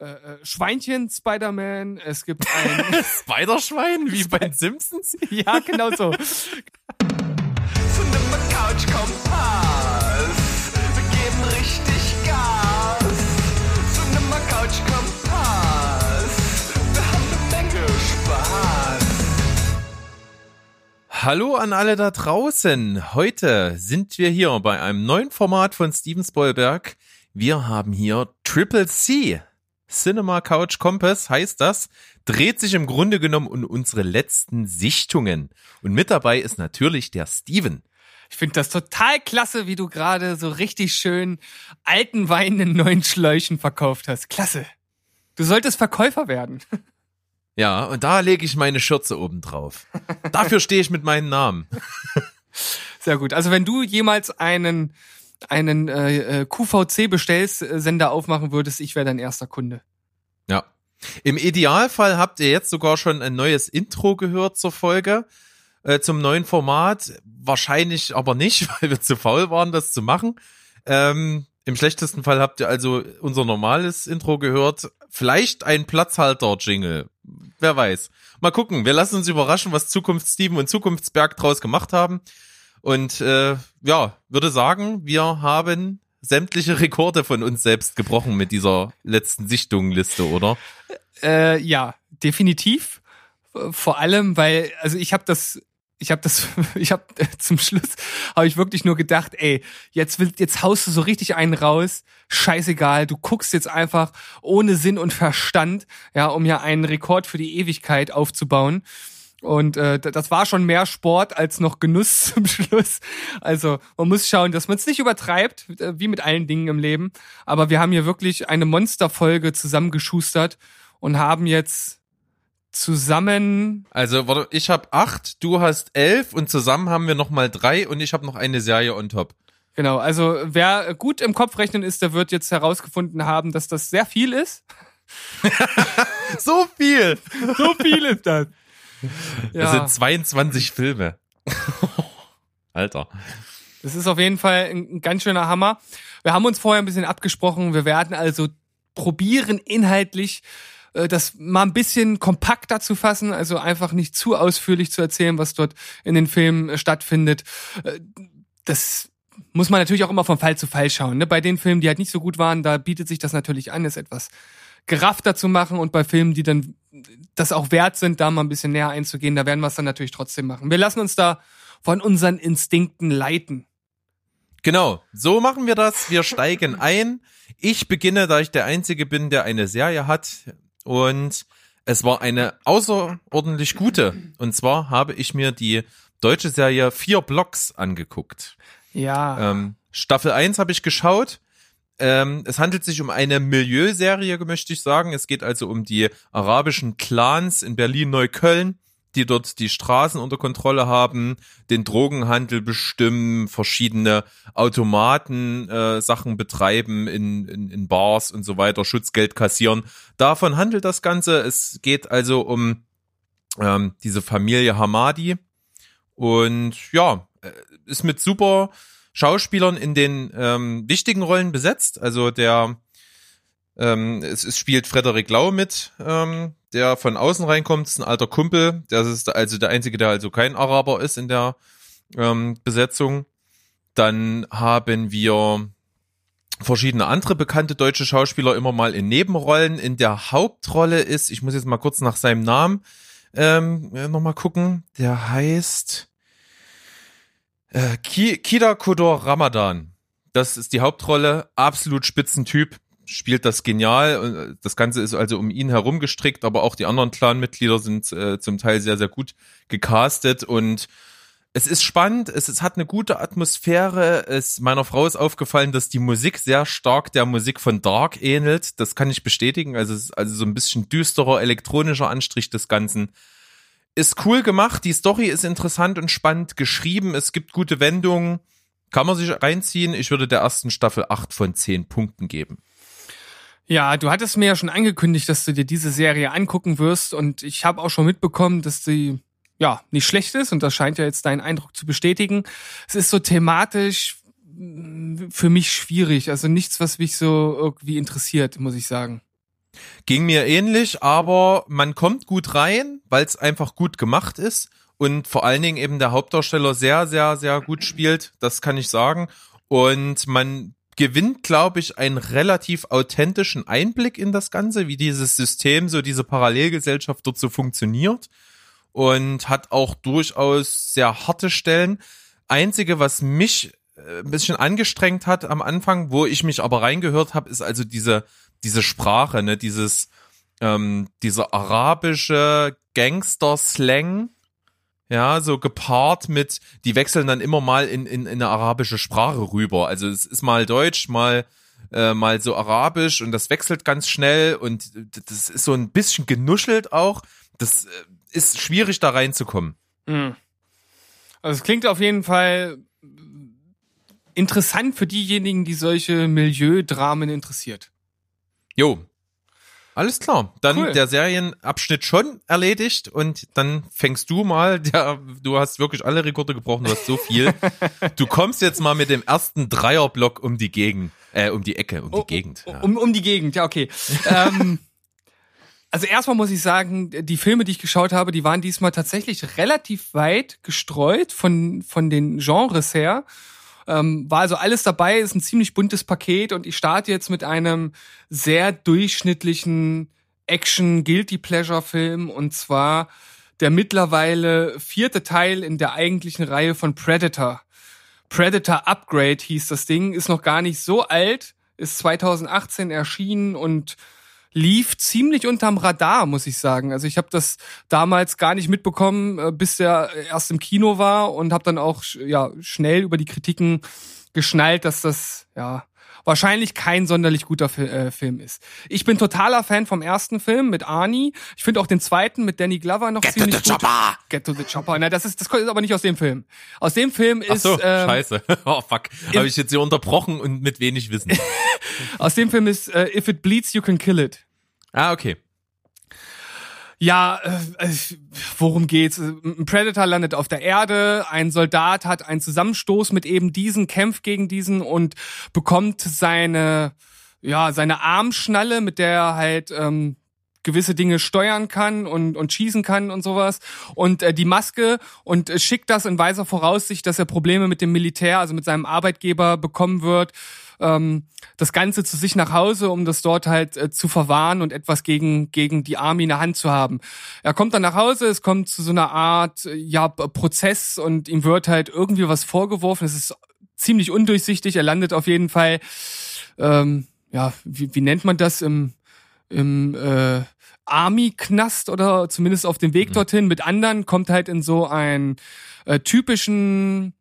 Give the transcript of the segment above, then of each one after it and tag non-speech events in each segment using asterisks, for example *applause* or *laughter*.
äh, äh, Schweinchen Spider-Man, es gibt ein *laughs* Spiderschwein, wie bei den Simpsons? *laughs* ja, genau so. Cinema Couch Kompass. Wir geben richtig Gas. Cinema Couch Kompass. Wir haben eine Menge Spaß. Hallo an alle da draußen. Heute sind wir hier bei einem neuen Format von Steven Spielberg. Wir haben hier Triple C. Cinema Couch Compass heißt das, dreht sich im Grunde genommen um unsere letzten Sichtungen. Und mit dabei ist natürlich der Steven. Ich finde das total klasse, wie du gerade so richtig schön alten Wein in neuen Schläuchen verkauft hast. Klasse. Du solltest Verkäufer werden. *laughs* Ja, und da lege ich meine Schürze oben drauf. Dafür stehe ich mit meinem Namen. *laughs* Sehr gut. Also wenn du jemals einen einen äh, äh QVC bestellst, Sender aufmachen würdest, ich wäre dein erster Kunde. Ja. Im Idealfall habt ihr jetzt sogar schon ein neues Intro gehört zur Folge, äh, zum neuen Format. Wahrscheinlich aber nicht, *laughs* weil wir zu faul waren, das zu machen. Ähm, Im schlechtesten Fall habt ihr also unser normales Intro gehört. Vielleicht ein Platzhalter-Jingle. Wer weiß. Mal gucken. Wir lassen uns überraschen, was Zukunft Steven und Zukunftsberg draus gemacht haben. Und äh, ja, würde sagen, wir haben sämtliche Rekorde von uns selbst gebrochen mit dieser letzten Sichtungsliste, oder? Äh, ja, definitiv. Vor allem, weil, also ich habe das, ich habe das, *laughs* ich habe *laughs* zum Schluss habe ich wirklich nur gedacht, ey, jetzt will, jetzt haust du so richtig einen raus, scheißegal, du guckst jetzt einfach ohne Sinn und Verstand, ja, um ja einen Rekord für die Ewigkeit aufzubauen. Und äh, das war schon mehr Sport als noch Genuss *laughs* zum Schluss. Also man muss schauen, dass man es nicht übertreibt, äh, wie mit allen Dingen im Leben. Aber wir haben hier wirklich eine Monsterfolge zusammengeschustert und haben jetzt zusammen. Also warte, ich habe acht, du hast elf und zusammen haben wir noch mal drei und ich habe noch eine Serie on top. Genau, also wer gut im Kopf rechnen ist, der wird jetzt herausgefunden haben, dass das sehr viel ist. *laughs* so viel, *laughs* so viel ist das. Ja. Das sind 22 Filme. *laughs* Alter. Das ist auf jeden Fall ein ganz schöner Hammer. Wir haben uns vorher ein bisschen abgesprochen. Wir werden also probieren, inhaltlich äh, das mal ein bisschen kompakter zu fassen, also einfach nicht zu ausführlich zu erzählen, was dort in den Filmen äh, stattfindet. Äh, das muss man natürlich auch immer von Fall zu Fall schauen. Ne? Bei den Filmen, die halt nicht so gut waren, da bietet sich das natürlich an, es etwas geraffter zu machen und bei Filmen, die dann das auch wert sind, da mal ein bisschen näher einzugehen, da werden wir es dann natürlich trotzdem machen. Wir lassen uns da von unseren Instinkten leiten. Genau, so machen wir das. Wir steigen *laughs* ein. Ich beginne, da ich der Einzige bin, der eine Serie hat. Und es war eine außerordentlich gute. Und zwar habe ich mir die deutsche Serie Vier Blocks angeguckt. Ja. Ähm, Staffel 1 habe ich geschaut. Ähm, es handelt sich um eine Milieuserie, möchte ich sagen. Es geht also um die arabischen Clans in Berlin-Neukölln, die dort die Straßen unter Kontrolle haben, den Drogenhandel bestimmen, verschiedene Automaten äh, Sachen betreiben in, in, in Bars und so weiter, Schutzgeld kassieren. Davon handelt das Ganze. Es geht also um ähm, diese Familie Hamadi. Und ja, äh, ist mit super Schauspielern in den ähm, wichtigen Rollen besetzt. Also der ähm, es, es spielt Frederik Lau mit, ähm, der von außen reinkommt, ist ein alter Kumpel. Das ist also der einzige, der also kein Araber ist in der ähm, Besetzung. Dann haben wir verschiedene andere bekannte deutsche Schauspieler immer mal in Nebenrollen. In der Hauptrolle ist, ich muss jetzt mal kurz nach seinem Namen ähm, nochmal gucken, der heißt äh, Kida Kodor Ramadan. Das ist die Hauptrolle. Absolut Spitzentyp. Spielt das genial. Äh, das Ganze ist also um ihn herum gestrickt, aber auch die anderen Clan-Mitglieder sind äh, zum Teil sehr, sehr gut gecastet und es ist spannend, es, es hat eine gute Atmosphäre. Es, meiner Frau ist aufgefallen, dass die Musik sehr stark der Musik von Dark ähnelt. Das kann ich bestätigen. Also also so ein bisschen düsterer, elektronischer Anstrich des Ganzen ist cool gemacht, die Story ist interessant und spannend geschrieben, es gibt gute Wendungen, kann man sich reinziehen. Ich würde der ersten Staffel acht von zehn Punkten geben. Ja, du hattest mir ja schon angekündigt, dass du dir diese Serie angucken wirst und ich habe auch schon mitbekommen, dass sie ja nicht schlecht ist und das scheint ja jetzt deinen Eindruck zu bestätigen. Es ist so thematisch für mich schwierig, also nichts, was mich so irgendwie interessiert, muss ich sagen. Ging mir ähnlich, aber man kommt gut rein, weil es einfach gut gemacht ist und vor allen Dingen eben der Hauptdarsteller sehr, sehr, sehr gut spielt. Das kann ich sagen. Und man gewinnt, glaube ich, einen relativ authentischen Einblick in das Ganze, wie dieses System, so diese Parallelgesellschaft dort so funktioniert und hat auch durchaus sehr harte Stellen. Einzige, was mich äh, ein bisschen angestrengt hat am Anfang, wo ich mich aber reingehört habe, ist also diese diese Sprache, ne, dieses ähm, dieser arabische Gangster-Slang, ja, so gepaart mit, die wechseln dann immer mal in, in, in eine arabische Sprache rüber. Also es ist mal Deutsch, mal äh, mal so arabisch und das wechselt ganz schnell und das ist so ein bisschen genuschelt auch. Das äh, ist schwierig da reinzukommen. Mhm. Also es klingt auf jeden Fall interessant für diejenigen, die solche Milieudramen interessiert. Jo. Alles klar. Dann Cool. der Serienabschnitt schon erledigt und dann fängst du mal. *laughs* Der, du hast wirklich alle Rekorde gebrochen, du hast so viel. *laughs* du kommst jetzt mal mit dem ersten Dreierblock um die Gegend, äh, um die Ecke, um die Oh, Gegend. oh, Ja. Um, um die Gegend, ja, okay. *laughs* ähm, also erstmal muss ich sagen, die Filme, die ich geschaut habe, die waren diesmal tatsächlich relativ weit gestreut von, von den Genres her. Ähm, war also alles dabei, ist ein ziemlich buntes Paket und ich starte jetzt mit einem sehr durchschnittlichen Action-Guilty-Pleasure-Film und zwar der mittlerweile vierte Teil in der eigentlichen Reihe von Predator. Predator Upgrade hieß das Ding, ist noch gar nicht so alt, ist 2018 erschienen und lief ziemlich unterm Radar, muss ich sagen. Also ich habe das damals gar nicht mitbekommen, äh, bis der erst im Kino war und habe dann auch ja schnell über die Kritiken geschnallt, dass das ja wahrscheinlich kein sonderlich guter Fi äh, Film ist. Ich bin totaler Fan vom ersten Film mit Arnie. Ich finde auch den zweiten mit Danny Glover noch Get to ziemlich the gut. chopper! Get to the Chopper. Na, das ist das ist aber nicht aus dem Film. Aus dem Film Ach ist so, ähm, scheiße. *laughs* Oh fuck. Habe ich jetzt hier unterbrochen und mit wenig Wissen. *laughs* aus dem Film ist äh, If it bleeds you can kill it. ah, okay. Ja, äh, äh, worum geht's? Ein Predator landet auf der Erde, ein Soldat hat einen Zusammenstoß mit eben diesen, kämpft gegen diesen und bekommt seine, ja, seine Armschnalle, mit der er halt ähm, gewisse Dinge steuern kann und, und schießen kann und sowas. Und äh, die Maske und äh, schickt das in weiser Voraussicht, dass er Probleme mit dem Militär, also mit seinem Arbeitgeber bekommen wird. Ähm, das Ganze zu sich nach Hause, um das dort halt äh, zu verwahren und etwas gegen, gegen die Army in der Hand zu haben. Er kommt dann nach Hause, es kommt zu so einer Art äh, ja, Prozess und ihm wird halt irgendwie was vorgeworfen. Es ist ziemlich undurchsichtig. Er landet auf jeden Fall, ähm, ja, wie, wie nennt man das im, im äh, Army-Knast oder zumindest auf dem Weg dorthin mit anderen, kommt halt in so einen äh, typischen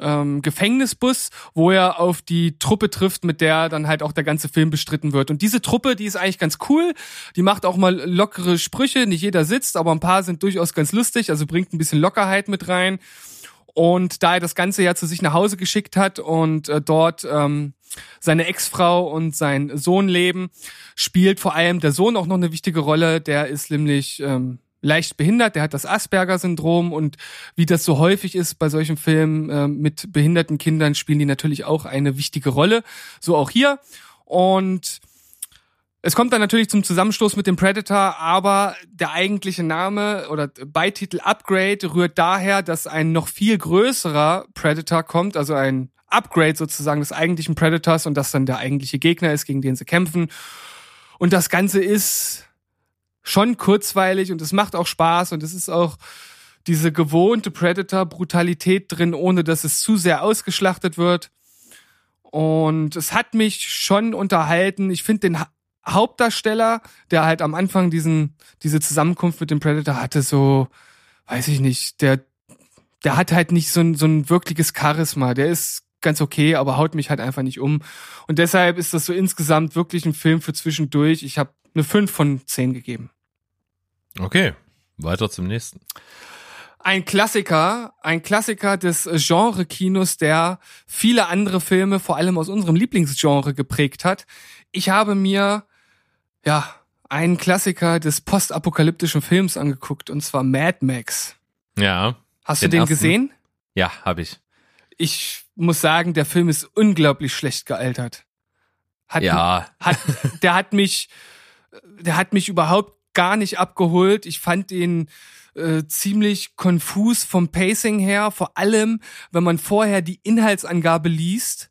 ähm, Gefängnisbus, wo er auf die Truppe trifft, mit der dann halt auch der ganze Film bestritten wird. Und diese Truppe, die ist eigentlich ganz cool. Die macht auch mal lockere Sprüche. Nicht jeder sitzt, aber ein paar sind durchaus ganz lustig. Also bringt ein bisschen Lockerheit mit rein. Und da er das Ganze ja zu sich nach Hause geschickt hat und äh, dort ähm, seine Ex-Frau und sein Sohn leben, spielt vor allem der Sohn auch noch eine wichtige Rolle. Der ist nämlich ähm, leicht behindert, der hat das Asperger-Syndrom und wie das so häufig ist bei solchen Filmen ähm, mit behinderten Kindern, spielen die natürlich auch eine wichtige Rolle. So auch hier. Und es kommt dann natürlich zum Zusammenstoß mit dem Predator, aber der eigentliche Name oder Beititel Upgrade rührt daher, dass ein noch viel größerer Predator kommt, also ein Upgrade sozusagen des eigentlichen Predators und das dann der eigentliche Gegner ist, gegen den sie kämpfen. Und das Ganze ist schon kurzweilig und es macht auch Spaß und es ist auch diese gewohnte Predator-Brutalität drin, ohne dass es zu sehr ausgeschlachtet wird. Und es hat mich schon unterhalten. Ich finde den Ha- Hauptdarsteller, der halt am Anfang diesen, diese Zusammenkunft mit dem Predator hatte, so, weiß ich nicht, der, der hat halt nicht so ein, so ein wirkliches Charisma. Der ist ganz okay, aber haut mich halt einfach nicht um. Und deshalb ist das so insgesamt wirklich ein Film für zwischendurch. Ich habe eine 5 von 10 gegeben. Okay. Weiter zum nächsten. Ein Klassiker, ein Klassiker des Genre-Kinos, der viele andere Filme, vor allem aus unserem Lieblingsgenre, geprägt hat. Ich habe mir, ja, einen Klassiker des postapokalyptischen Films angeguckt, und zwar Mad Max. Ja. Hast Den du den ersten? gesehen? Ja, habe ich. Ich muss sagen, der Film ist unglaublich schlecht gealtert. Hat, Ja. hat, der hat mich, *laughs* der hat mich überhaupt gar nicht abgeholt. Ich fand ihn äh, ziemlich konfus vom Pacing her, vor allem, wenn man vorher die Inhaltsangabe liest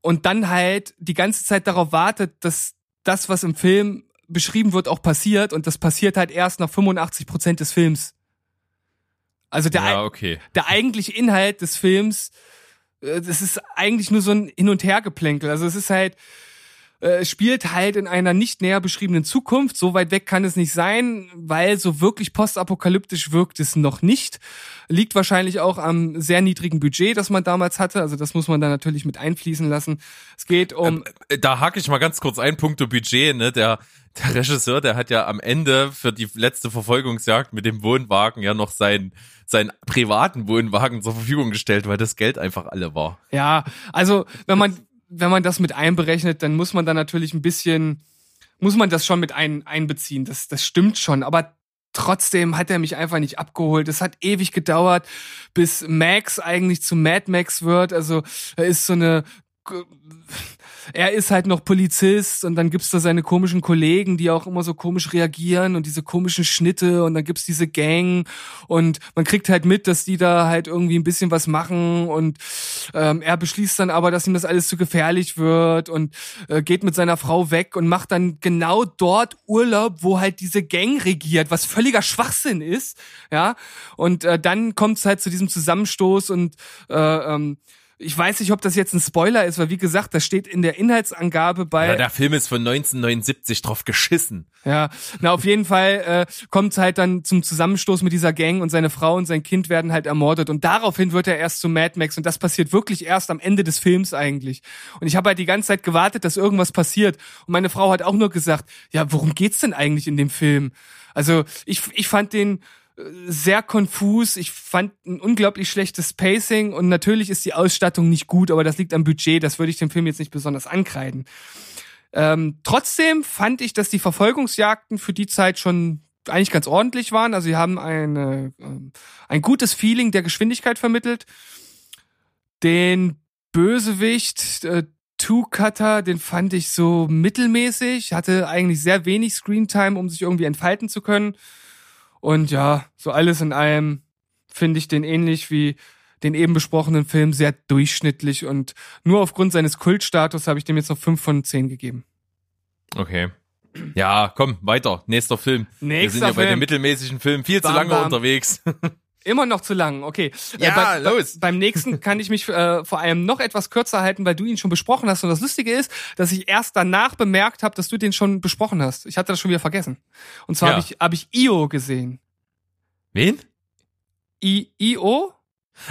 und dann halt die ganze Zeit darauf wartet, dass das, was im Film beschrieben wird, auch passiert und das passiert halt erst nach 85 Prozent des Films. Also der, Ja, okay. der eigentliche Inhalt des Films, äh, das ist eigentlich nur so ein Hin- und Hergeplänkel. Also es ist halt, äh, spielt halt in einer nicht näher beschriebenen Zukunft. So weit weg kann es nicht sein, weil so wirklich postapokalyptisch wirkt es noch nicht. Liegt wahrscheinlich auch am sehr niedrigen Budget, das man damals hatte. Also das muss man da natürlich mit einfließen lassen. Es geht um Äh, Da hake ich mal ganz kurz ein, Punkto Budget, ne? Der, der Regisseur, der hat ja am Ende für die letzte Verfolgungsjagd mit dem Wohnwagen ja noch seinen, seinen privaten Wohnwagen zur Verfügung gestellt, weil das Geld einfach alle war. Ja, also wenn man wenn man das mit einberechnet, dann muss man da natürlich ein bisschen muss man das schon mit ein, einbeziehen. Das das stimmt schon, aber trotzdem hat er mich einfach nicht abgeholt. Es hat ewig gedauert, bis Max eigentlich zu Mad Max wird. Also er ist so eine er ist halt noch Polizist und dann gibt's da seine komischen Kollegen, die auch immer so komisch reagieren und diese komischen Schnitte und dann gibt's diese Gang und man kriegt halt mit, dass die da halt irgendwie ein bisschen was machen und ähm, er beschließt dann aber, dass ihm das alles zu gefährlich wird und äh, geht mit seiner Frau weg und macht dann genau dort Urlaub, wo halt diese Gang regiert, was völliger Schwachsinn ist, ja. Und äh, dann kommt's halt zu diesem Zusammenstoß und äh, ähm, ich weiß nicht, ob das jetzt ein Spoiler ist, weil wie gesagt, das steht in der Inhaltsangabe bei. Ja, der Film ist von 1979 drauf geschissen. Ja, na auf jeden Fall äh, kommt es halt dann zum Zusammenstoß mit dieser Gang und seine Frau und sein Kind werden halt ermordet und daraufhin wird er erst zu Mad Max und das passiert wirklich erst am Ende des Films eigentlich. Und ich habe halt die ganze Zeit gewartet, dass irgendwas passiert und meine Frau hat auch nur gesagt, ja, worum geht's denn eigentlich in dem Film? Also ich ich fand den sehr konfus. Ich fand ein unglaublich schlechtes Pacing und natürlich ist die Ausstattung nicht gut, aber das liegt am Budget. Das würde ich dem Film jetzt nicht besonders ankreiden. Ähm, trotzdem fand ich, dass die Verfolgungsjagden für die Zeit schon eigentlich ganz ordentlich waren. Also sie haben eine, ähm, ein gutes Feeling der Geschwindigkeit vermittelt. Den Bösewicht, äh, Two-Cutter, den fand ich so mittelmäßig, hatte eigentlich sehr wenig Screentime, um sich irgendwie entfalten zu können. Und ja, so alles in allem finde ich den ähnlich wie den eben besprochenen Film sehr durchschnittlich und nur aufgrund seines Kultstatus habe ich dem jetzt noch fünf von zehn gegeben. Okay. Ja, komm, weiter. Nächster Film. Wir Nächster sind ja bei Film. den mittelmäßigen Filmen viel zu Bam, lange bam. unterwegs. *laughs* Immer noch zu lang, okay. Ja, bei, los. Beim nächsten *laughs* kann ich mich äh, vor allem noch etwas kürzer halten, weil du ihn schon besprochen hast. Und das Lustige ist, dass ich erst danach bemerkt habe, dass du den schon besprochen hast. Ich hatte das schon wieder vergessen. Und zwar Ja. habe ich, hab ich Io gesehen. Wen? I, Io?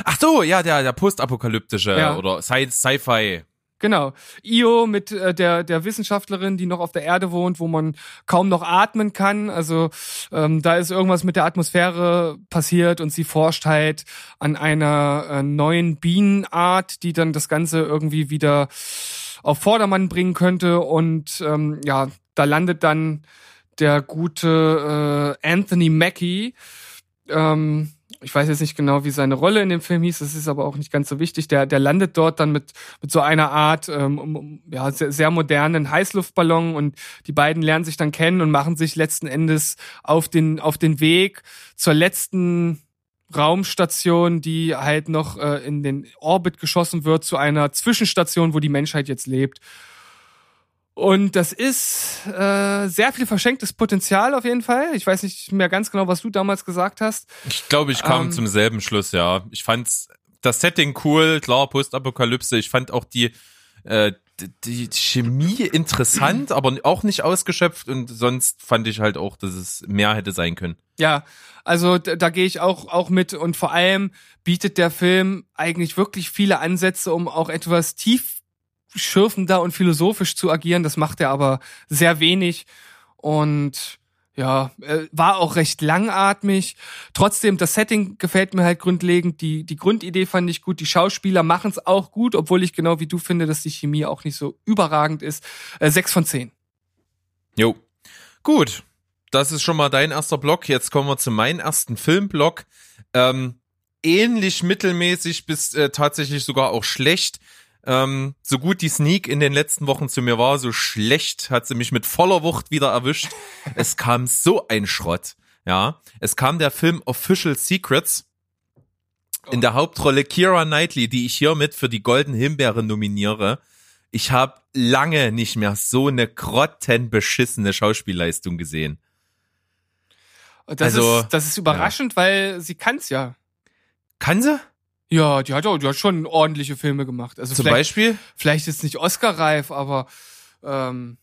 Ach so, ja, der, der postapokalyptische Ja. oder Sci-Fi. Genau. Io mit äh, der, der Wissenschaftlerin, die noch auf der Erde wohnt, wo man kaum noch atmen kann. Also ähm, da ist irgendwas mit der Atmosphäre passiert und sie forscht halt an einer äh, neuen Bienenart, die dann das Ganze irgendwie wieder auf Vordermann bringen könnte. Und ähm, ja, da landet dann der gute äh, Anthony Mackie. Ähm, ich weiß jetzt nicht genau, wie seine Rolle in dem Film hieß, das ist aber auch nicht ganz so wichtig. Der, der landet dort dann mit, mit so einer Art, ähm, ja, sehr, sehr modernen Heißluftballon und die beiden lernen sich dann kennen und machen sich letzten Endes auf den, auf den Weg zur letzten Raumstation, die halt noch äh, in den Orbit geschossen wird, zu einer Zwischenstation, wo die Menschheit jetzt lebt. Und das ist äh, sehr viel verschenktes Potenzial auf jeden Fall. Ich weiß nicht mehr ganz genau, was du damals gesagt hast. Ich glaube, ich kam Ähm. zum selben Schluss, ja. Ich fand's das Setting cool, klar, Postapokalypse. Ich fand auch die, äh, die, Chemie interessant, aber auch nicht ausgeschöpft und sonst fand ich halt auch, dass es mehr hätte sein können. Ja, also da, da gehe ich auch auch mit und vor allem bietet der Film eigentlich wirklich viele Ansätze, um auch etwas tiefschürfender und philosophisch zu agieren. Das macht er aber sehr wenig und ja, äh, war auch recht langatmig. Trotzdem, das Setting gefällt mir halt grundlegend. Die, die Grundidee fand ich gut. Die Schauspieler machen es auch gut, obwohl ich genau wie du finde, dass die Chemie auch nicht so überragend ist. Äh, sechs von zehn. Jo. Gut. Das ist schon mal dein erster Block. Jetzt kommen wir zu meinem ersten Filmblock. Ähm, ähnlich mittelmäßig bis äh, tatsächlich sogar auch schlecht. Ähm, so gut die Sneak in den letzten Wochen zu mir war, so schlecht hat sie mich mit voller Wucht wieder erwischt. *laughs* es kam so ein Schrott. Ja, es kam der Film Official Secrets. In der Hauptrolle Kira Knightley, die ich hiermit für die Golden Himbeere nominiere. Ich habe lange nicht mehr so eine grottenbeschissene Schauspielleistung gesehen. Das, Also, ist, das ist überraschend, weil sie kann's ja. Kann sie? Ja, die hat, auch, die hat schon ordentliche Filme gemacht. Also Zum vielleicht, Beispiel? vielleicht ist nicht Oscar-reif, aber ähm,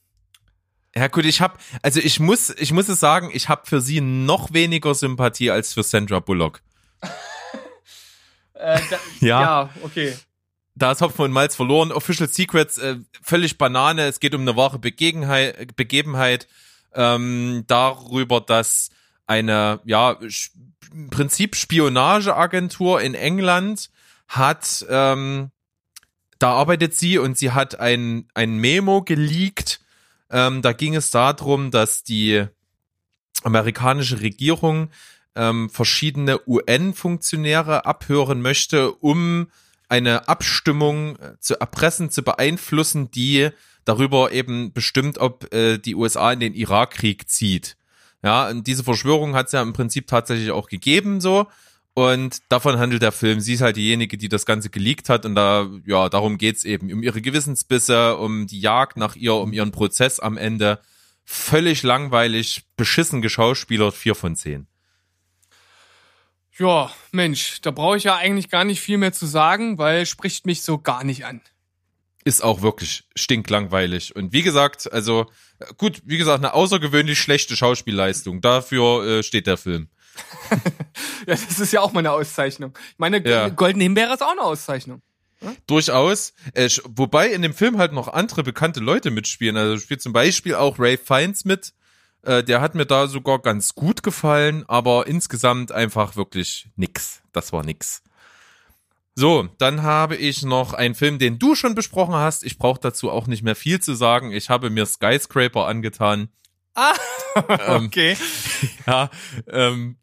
Ja gut, ich habe, also ich muss, ich muss es sagen, ich habe für sie noch weniger Sympathie als für Sandra Bullock. *laughs* äh, da, Ja. ja, okay. Da ist Hopfen und Malz verloren. Official Secrets, äh, völlig Banane. Es geht um eine wahre Begebenheit, Begebenheit ähm, darüber, dass eine, ja, im Prinzip Spionageagentur in England hat, ähm, da arbeitet sie und sie hat ein, ein Memo geleakt. Ähm, da ging es darum, dass die amerikanische Regierung ähm, verschiedene UN-Funktionäre abhören möchte, um eine Abstimmung äh, zu erpressen, zu beeinflussen, die darüber eben bestimmt, ob äh, die USA in den Irakkrieg zieht. Ja, und diese Verschwörung hat es ja im Prinzip tatsächlich auch gegeben, so. Und davon handelt der Film. Sie ist halt diejenige, die das Ganze geleakt hat. Und da, ja, darum geht's eben. Um ihre Gewissensbisse, um die Jagd nach ihr, um ihren Prozess am Ende. Völlig langweilig, beschissen geschauspielert, vier von zehn. Ja, Mensch, da brauche ich ja eigentlich gar nicht viel mehr zu sagen, weil spricht mich so gar nicht an. Ist auch wirklich stinklangweilig. Und wie gesagt, also gut, wie gesagt, eine außergewöhnlich schlechte Schauspielleistung. Dafür äh, steht der Film. *laughs* Ja, das ist ja auch mal eine Auszeichnung. Ich meine, Ja. Goldene Himbeere ist auch eine Auszeichnung. Durchaus. Äh, wobei in dem Film halt noch andere bekannte Leute mitspielen. Also spielt zum Beispiel auch Ray Fiennes mit. Äh, der hat mir da sogar ganz gut gefallen, aber insgesamt einfach wirklich nix. Das war nix. So, dann habe ich noch einen Film, den du schon besprochen hast. Ich brauche dazu auch nicht mehr viel zu sagen. Ich habe mir Skyscraper angetan. Ah, *laughs* Ähm, okay. *laughs* Ja, ähm,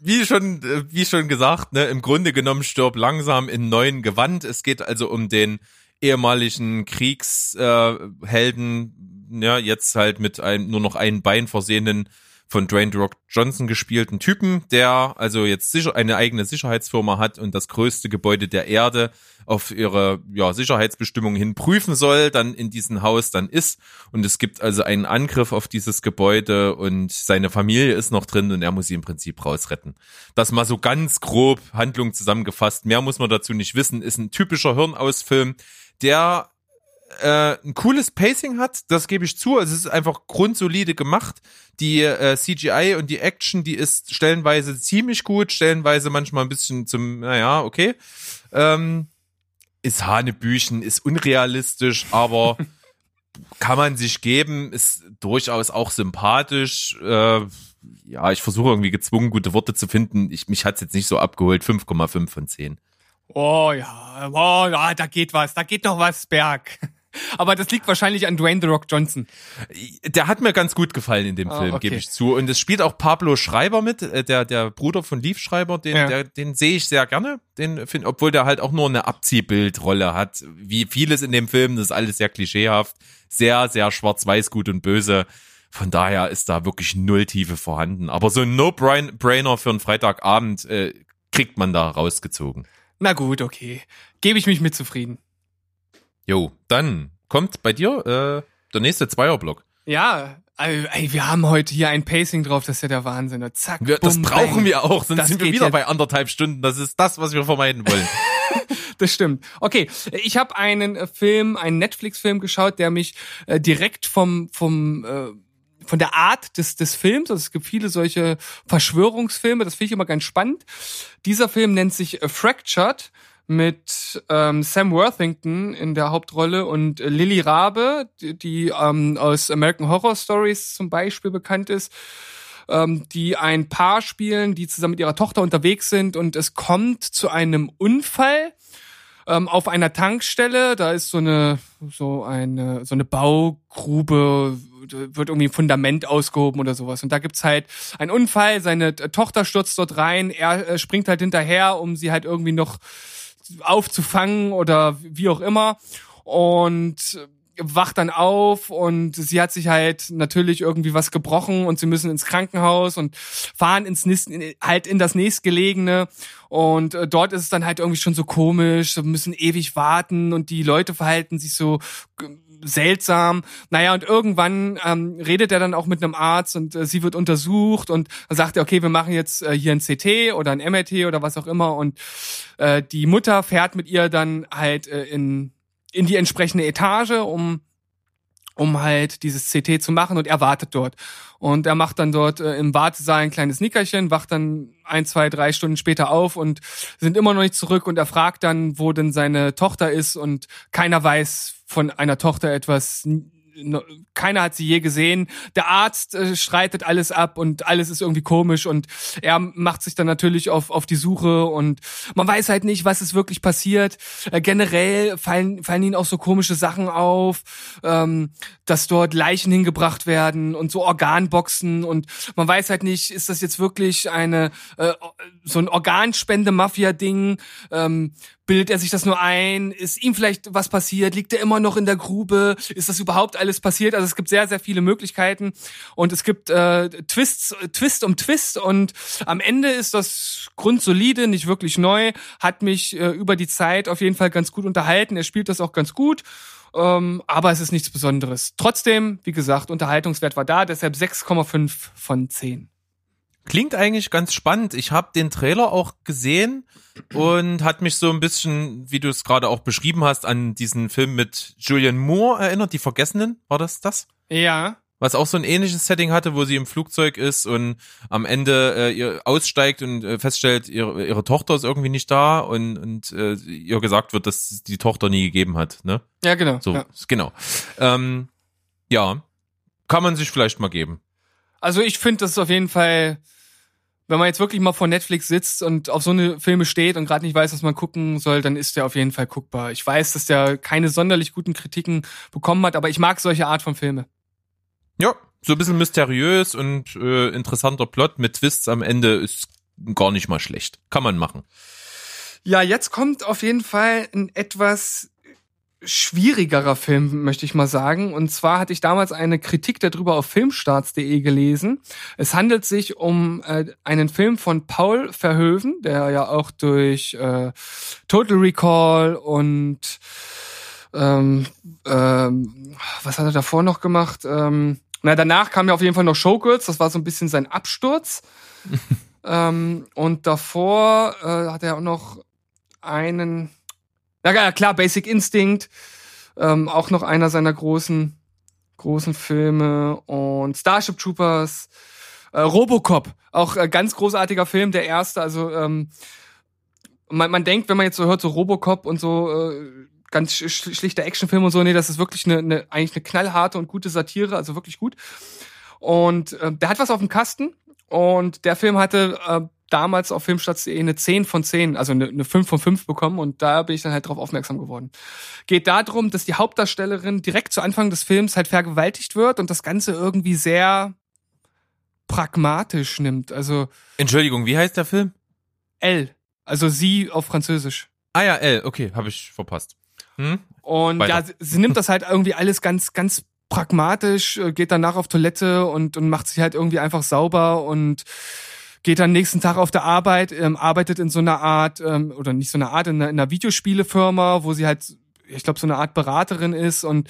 wie schon, äh, wie schon gesagt, ne, im Grunde genommen stirb langsam in neuen Gewand. Es geht also um den ehemaligen Kriegshelden, äh, Helden, ja, jetzt halt mit einem nur noch ein Bein versehenen von Dwayne Rock Johnson gespielten Typen, der also jetzt sicher eine eigene Sicherheitsfirma hat und das größte Gebäude der Erde auf ihre ja, Sicherheitsbestimmungen hin prüfen soll, dann in diesem Haus dann ist. Und es gibt also einen Angriff auf dieses Gebäude und seine Familie ist noch drin und er muss sie im Prinzip rausretten. Das mal so ganz grob Handlung zusammengefasst. Mehr muss man dazu nicht wissen. Ist ein typischer Hirnausfilm, der äh, ein cooles Pacing hat, das gebe ich zu. Also es ist einfach grundsolide gemacht. Die äh, CGI und die Action, die ist stellenweise ziemlich gut, stellenweise manchmal ein bisschen zum, naja, okay. Ähm, ist Hanebüchen, ist unrealistisch, aber *laughs* kann man sich geben, ist durchaus auch sympathisch. Äh, ja, ich versuche irgendwie gezwungen, gute Worte zu finden. Ich, mich hat's jetzt nicht so abgeholt. 5,5 von 10. Oh ja, oh ja, da geht was, da geht noch was, Berg. Aber das liegt wahrscheinlich an Dwayne The Rock Johnson. Der hat mir ganz gut gefallen in dem Ah, Film, okay. gebe ich zu. Und es spielt auch Pablo Schreiber mit, äh, der, der Bruder von Leaf Schreiber, den, Ja. der, den sehe ich sehr gerne. Den find, obwohl der halt auch nur eine Abziehbildrolle hat. Wie vieles in dem Film, das ist alles sehr klischeehaft. Sehr, sehr schwarz-weiß, gut und böse. Von daher ist da wirklich null Tiefe vorhanden. Aber so ein No-Brainer für einen Freitagabend äh, kriegt man da rausgezogen. Na gut, okay. Gebe ich mich mit zufrieden. Jo, dann kommt bei dir äh, der nächste Zweierblock. Ja, ey, ey, wir haben heute hier ein Pacing drauf, das ist ja der Wahnsinn. Zack, Wir, das bum, brauchen bang. wir auch, sonst Das sind wir wieder jetzt. bei anderthalb Stunden. Das ist das, was wir vermeiden wollen. *laughs* Das stimmt. Okay, ich habe einen äh, Film, einen Netflix-Film geschaut, der mich äh, direkt vom vom äh, von der Art des des Films, also es gibt viele solche Verschwörungsfilme, das finde ich immer ganz spannend. Dieser Film nennt sich äh, Fractured mit ähm, Sam Worthington in der Hauptrolle und äh, Lily Rabe, die, die ähm, aus American Horror Stories zum Beispiel bekannt ist ähm, die ein Paar spielen, die zusammen mit ihrer Tochter unterwegs sind und es kommt zu einem Unfall ähm, auf einer Tankstelle. Da ist so eine so eine so eine Baugrube, wird irgendwie ein Fundament ausgehoben oder sowas. Und da gibt's halt einen Unfall. Seine Tochter stürzt dort rein. Er äh, springt halt hinterher, um sie halt irgendwie noch aufzufangen oder wie auch immer. Und wacht dann auf und sie hat sich halt natürlich irgendwie was gebrochen und sie müssen ins Krankenhaus und fahren ins halt in das nächstgelegene und äh, dort ist es dann halt irgendwie schon so komisch, müssen ewig warten und die Leute verhalten sich so seltsam. Naja, und irgendwann ähm, redet er dann auch mit einem Arzt und äh, sie wird untersucht und sagt er, okay, wir machen jetzt äh, hier ein CT oder ein MRT oder was auch immer und äh, die Mutter fährt mit ihr dann halt äh, in in die entsprechende Etage, um um halt dieses CT zu machen und er wartet dort. Und er macht dann dort äh, im Wartesaal ein kleines Nickerchen, wacht dann ein, zwei, drei Stunden später auf und sind immer noch nicht zurück und er fragt dann, wo denn seine Tochter ist und keiner weiß von einer Tochter etwas keiner hat sie je gesehen. Der Arzt äh, streitet alles ab und alles ist irgendwie komisch und er macht sich dann natürlich auf, auf die Suche und man weiß halt nicht, was ist wirklich passiert. Äh, generell fallen, fallen ihnen auch so komische Sachen auf, ähm, dass dort Leichen hingebracht werden und so Organboxen und man weiß halt nicht, ist das jetzt wirklich eine äh, so ein Organspende-Mafia-Ding? Ähm, bildet er sich das nur ein? Ist ihm vielleicht was passiert? Liegt er immer noch in der Grube? Ist das überhaupt alles passiert? Also es gibt sehr, sehr viele Möglichkeiten und es gibt äh, Twists, Twist um Twist und am Ende ist das grundsolide, nicht wirklich neu, hat mich äh, über die Zeit auf jeden Fall ganz gut unterhalten. Er spielt das auch ganz gut. Ähm, aber es ist nichts Besonderes. Trotzdem, wie gesagt, Unterhaltungswert war da, deshalb 6,5 von 10. Klingt eigentlich ganz spannend. Ich habe den Trailer auch gesehen und hat mich so ein bisschen, wie du es gerade auch beschrieben hast, an diesen Film mit Julian Moore erinnert, Die Vergessenen. War das das? Ja. Was auch so ein ähnliches Setting hatte, wo sie im Flugzeug ist und am Ende äh, ihr aussteigt und äh, feststellt, ihre, ihre Tochter ist irgendwie nicht da und, und äh, ihr gesagt wird, dass die Tochter nie gegeben hat. Ne? Ja, genau. So, ja. genau. Ähm, ja, kann man sich vielleicht mal geben. Also ich finde, das ist auf jeden Fall wenn man jetzt wirklich mal vor Netflix sitzt und auf so eine Filme steht und gerade nicht weiß, was man gucken soll, dann ist der auf jeden Fall guckbar. Ich weiß, dass der keine sonderlich guten Kritiken bekommen hat, aber ich mag solche Art von Filme. Ja, so ein bisschen mysteriös und äh, interessanter Plot mit Twists am Ende ist gar nicht mal schlecht. Kann man machen. Ja, jetzt kommt auf jeden Fall ein etwas schwierigerer Film, möchte ich mal sagen. Und zwar hatte ich damals eine Kritik darüber auf filmstarts.de gelesen. Es handelt sich um äh, einen Film von Paul Verhoeven, der ja auch durch äh, Total Recall und ähm, ähm, was hat er davor noch gemacht? Ähm, na, danach kam ja auf jeden Fall noch Showgirls, das war so ein bisschen sein Absturz. *laughs* ähm, und davor äh, hat er auch noch einen ja, klar, Basic Instinct, ähm, auch noch einer seiner großen, großen Filme und Starship Troopers, äh, Robocop, auch äh, ganz großartiger Film, der erste, also ähm, man, man denkt, wenn man jetzt so hört, so Robocop und so, äh, ganz sch schlichter Actionfilm und so, nee, das ist wirklich eine, eine eigentlich eine knallharte und gute Satire, also wirklich gut. Und äh, der hat was auf dem Kasten und der Film hatte äh, damals auf Filmstarts.de eine 10 von 10, also eine, eine 5 von 5 bekommen und da bin ich dann halt drauf aufmerksam geworden. Geht darum, dass die Hauptdarstellerin direkt zu Anfang des Films halt vergewaltigt wird und das Ganze irgendwie sehr pragmatisch nimmt. Also Entschuldigung, wie heißt der Film? L, also sie auf Französisch. Ah ja, L, okay, habe ich verpasst. Hm? Und Weiter. ja, sie, sie nimmt das halt irgendwie alles ganz, ganz pragmatisch, äh, geht danach auf Toilette und, und macht sich halt irgendwie einfach sauber und geht dann nächsten Tag auf der Arbeit, ähm, arbeitet in so einer Art, ähm, oder nicht so einer Art, in einer, in einer Videospielefirma, wo sie halt ich glaube, so eine Art Beraterin ist und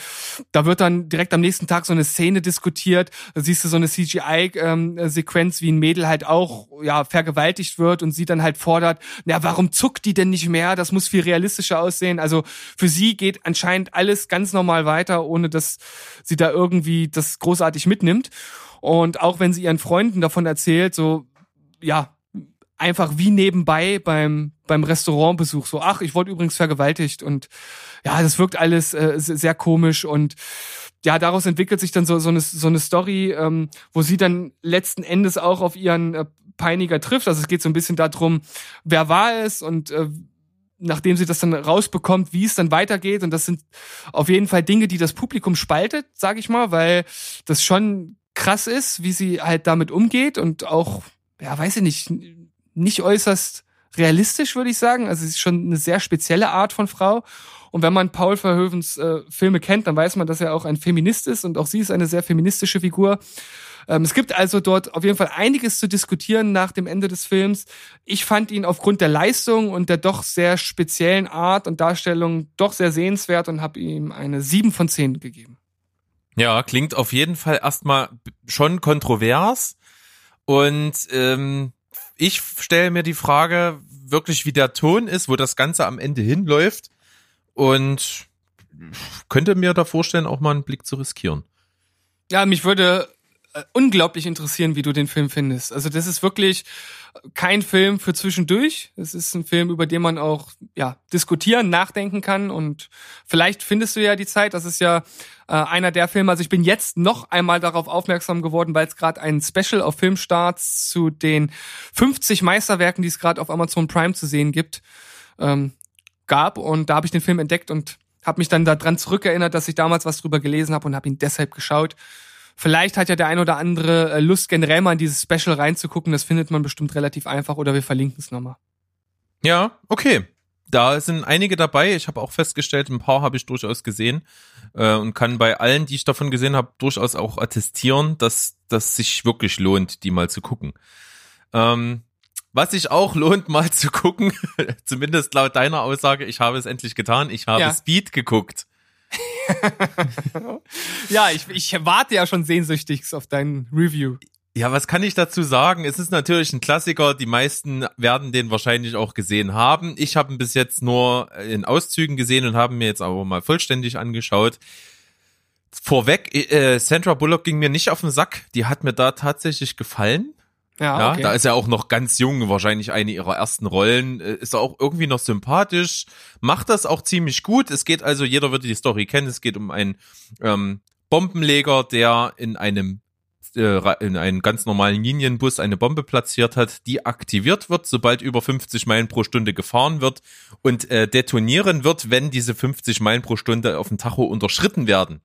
da wird dann direkt am nächsten Tag so eine Szene diskutiert. Da siehst du so eine CGI-Sequenz, ähm, wie ein Mädel halt auch ja vergewaltigt wird und sie dann halt fordert, na, warum zuckt die denn nicht mehr? Das muss viel realistischer aussehen. Also für sie geht anscheinend alles ganz normal weiter, ohne dass sie da irgendwie das großartig mitnimmt. Und auch wenn sie ihren Freunden davon erzählt, so ja, einfach wie nebenbei beim, beim Restaurantbesuch. So, ach, ich wurde übrigens vergewaltigt und ja, das wirkt alles äh, sehr komisch und ja, daraus entwickelt sich dann so, so, eine, so eine Story, ähm, wo sie dann letzten Endes auch auf ihren äh, Peiniger trifft. Also es geht so ein bisschen darum, wer war es und äh, nachdem sie das dann rausbekommt, wie es dann weitergeht. Und das sind auf jeden Fall Dinge, die das Publikum spaltet, sag ich mal, weil das schon krass ist, wie sie halt damit umgeht und auch ja, weiß ich nicht, nicht äußerst realistisch, würde ich sagen. Also sie ist schon eine sehr spezielle Art von Frau. Und wenn man Paul Verhoevens äh, Filme kennt, dann weiß man, dass er auch ein Feminist ist und auch sie ist eine sehr feministische Figur. Ähm, es gibt also dort auf jeden Fall einiges zu diskutieren nach dem Ende des Films. Ich fand ihn aufgrund der Leistung und der doch sehr speziellen Art und Darstellung doch sehr sehenswert und habe ihm eine 7 von 10 gegeben. Ja, klingt auf jeden Fall erstmal schon kontrovers. Und ähm, ich stelle mir die Frage wirklich, wie der Ton ist, wo das Ganze am Ende hinläuft. Und könnte mir da vorstellen, auch mal einen Blick zu riskieren. Ja, mich würde äh, unglaublich interessieren, wie du den Film findest. Also das ist wirklich kein Film für zwischendurch. Es ist ein Film, über den man auch ja diskutieren, nachdenken kann und vielleicht findest du ja die Zeit. Das ist ja äh, einer der Filme. Also ich bin jetzt noch einmal darauf aufmerksam geworden, weil es gerade ein Special auf Filmstarts zu den 50 Meisterwerken, die es gerade auf Amazon Prime zu sehen gibt, ähm, gab und da habe ich den Film entdeckt und habe mich dann daran zurückerinnert, dass ich damals was drüber gelesen habe und habe ihn deshalb geschaut. Vielleicht hat ja der ein oder andere äh, Lust, generell mal in dieses Special reinzugucken. Das findet man bestimmt relativ einfach oder wir verlinken es nochmal. Ja, okay. Da sind einige dabei. Ich habe auch festgestellt, ein paar habe ich durchaus gesehen äh, und kann bei allen, die ich davon gesehen habe, durchaus auch attestieren, dass das sich wirklich lohnt, die mal zu gucken. Ähm, was sich auch lohnt, mal zu gucken, *laughs* zumindest laut deiner Aussage, ich habe es endlich getan, ich habe Ja. Speed geguckt. *laughs* Ja, ich, ich warte ja schon sehnsüchtig auf dein Review. Ja, was kann ich dazu sagen? Es ist natürlich ein Klassiker. Die meisten werden den wahrscheinlich auch gesehen haben. Ich habe ihn bis jetzt nur in Auszügen gesehen und habe mir jetzt aber mal vollständig angeschaut. Vorweg, äh, Sandra Bullock ging mir nicht auf den Sack. Die hat mir da tatsächlich gefallen. Ja, Ja, okay. da ist er auch noch ganz jung, wahrscheinlich eine ihrer ersten Rollen. Äh, Ist er auch irgendwie noch sympathisch, macht das auch ziemlich gut. Es geht also, jeder wird die Story kennen, es geht um einen ähm, Bombenleger, der in einem äh, in einen ganz normalen Linienbus eine Bombe platziert hat, die aktiviert wird, sobald über 50 Meilen pro Stunde gefahren wird und äh, detonieren wird, wenn diese 50 Meilen pro Stunde auf dem Tacho unterschritten werden.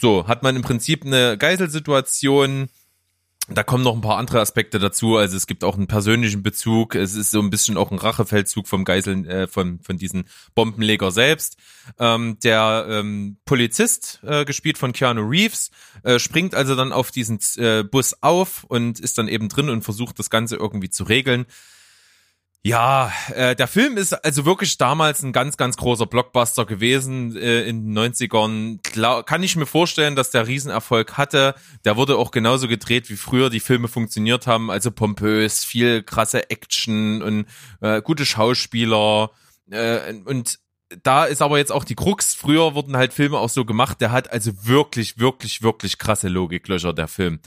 So, hat man im Prinzip eine Geiselsituation, da kommen noch ein paar andere Aspekte dazu. Also es gibt auch einen persönlichen Bezug. Es ist so ein bisschen auch ein Rachefeldzug vom Geiseln, äh, von, von diesen Bombenleger selbst. Ähm, der ähm, Polizist, äh, gespielt von Keanu Reeves, äh, springt also dann auf diesen äh, Bus auf und ist dann eben drin und versucht das Ganze irgendwie zu regeln. Ja, äh, der Film ist also wirklich damals ein ganz, ganz großer Blockbuster gewesen äh, in den 90ern. Klar, kann ich mir vorstellen, dass der Riesenerfolg hatte. Der wurde auch genauso gedreht, wie früher die Filme funktioniert haben. Also pompös, viel krasse Action und äh, gute Schauspieler. Äh, und da ist aber jetzt auch die Krux. Früher wurden halt Filme auch so gemacht. Der hat also wirklich, wirklich, wirklich krasse Logiklöcher, der Film.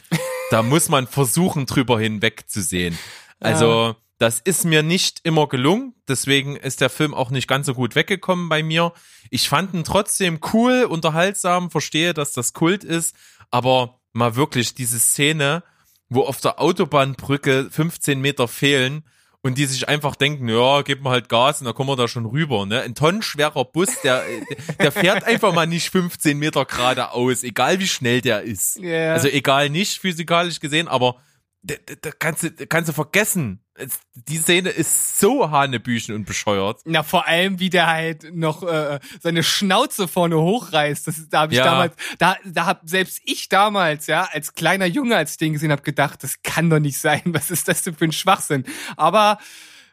Da muss man versuchen, drüber hinwegzusehen. *laughs* Also, das ist mir nicht immer gelungen. Deswegen ist der Film auch nicht ganz so gut weggekommen bei mir. Ich fand ihn trotzdem cool, unterhaltsam, verstehe, dass das Kult ist. Aber mal wirklich diese Szene, wo auf der Autobahnbrücke 15 Meter fehlen und die sich einfach denken, ja, gib mal halt Gas und dann kommen wir da schon rüber. Ne? Ein tonnenschwerer Bus, der, *laughs* der fährt einfach mal nicht 15 Meter geradeaus, egal wie schnell der ist. Ja. Also egal nicht physikalisch gesehen, aber da, kannst du, da kannst du vergessen. Die Szene ist so hanebüchen und bescheuert. Na, vor allem, wie der halt noch äh, seine Schnauze vorne hochreißt. Das, da habe ich Ja. damals, da, da hab selbst ich damals, ja, als kleiner Junge, als ich den gesehen habe, gedacht, das kann doch nicht sein. *laughs* Was ist das denn für ein Schwachsinn? Aber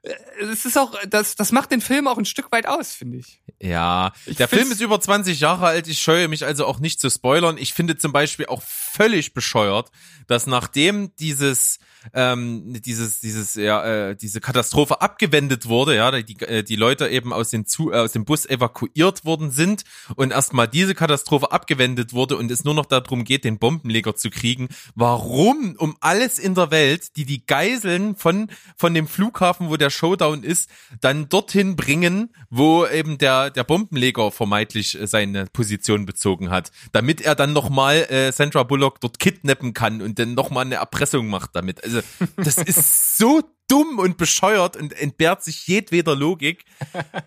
äh, es ist auch, das, das macht den Film auch ein Stück weit aus, finde ich. Ja, der find's- Film ist über 20 Jahre alt. Ich scheue mich also auch nicht zu spoilern. Ich finde zum Beispiel auch völlig bescheuert, dass nachdem dieses ähm, dieses dieses ja äh, diese Katastrophe abgewendet wurde, ja, die äh, die Leute eben aus dem Zu äh, aus dem Bus evakuiert worden sind und erstmal diese Katastrophe abgewendet wurde und es nur noch darum geht, den Bombenleger zu kriegen. Warum um alles in der Welt, die die Geiseln von von dem Flughafen, wo der Showdown ist, dann dorthin bringen, wo eben der der Bombenleger vermeintlich äh, seine Position bezogen hat, damit er dann nochmal äh, Sandra Bullock dort kidnappen kann und dann nochmal eine Erpressung macht damit. Also das ist so dumm und bescheuert und entbehrt sich jedweder Logik.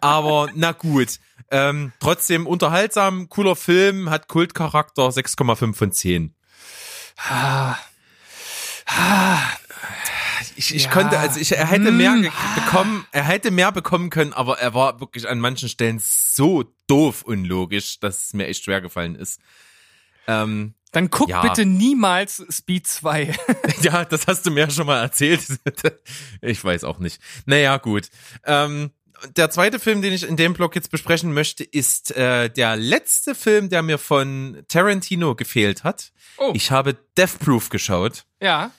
Aber na gut. Ähm, trotzdem unterhaltsam, cooler Film, hat Kultcharakter, 6,5 von 10. Ich, ich Ja. konnte, also ich, er hätte mehr Hm. bekommen, er hätte mehr bekommen können, aber er war wirklich an manchen Stellen so doof unlogisch, dass es mir echt schwer gefallen ist. Ähm, Dann guck Ja. bitte niemals Speed 2. *laughs* ja, das hast du mir ja schon mal erzählt. *laughs* ich weiß auch nicht. Naja, gut. Ähm, der zweite Film, den ich in dem Blog jetzt besprechen möchte, ist äh, der letzte Film, der mir von Tarantino gefehlt hat. Oh. Ich habe Death Proof geschaut. ja.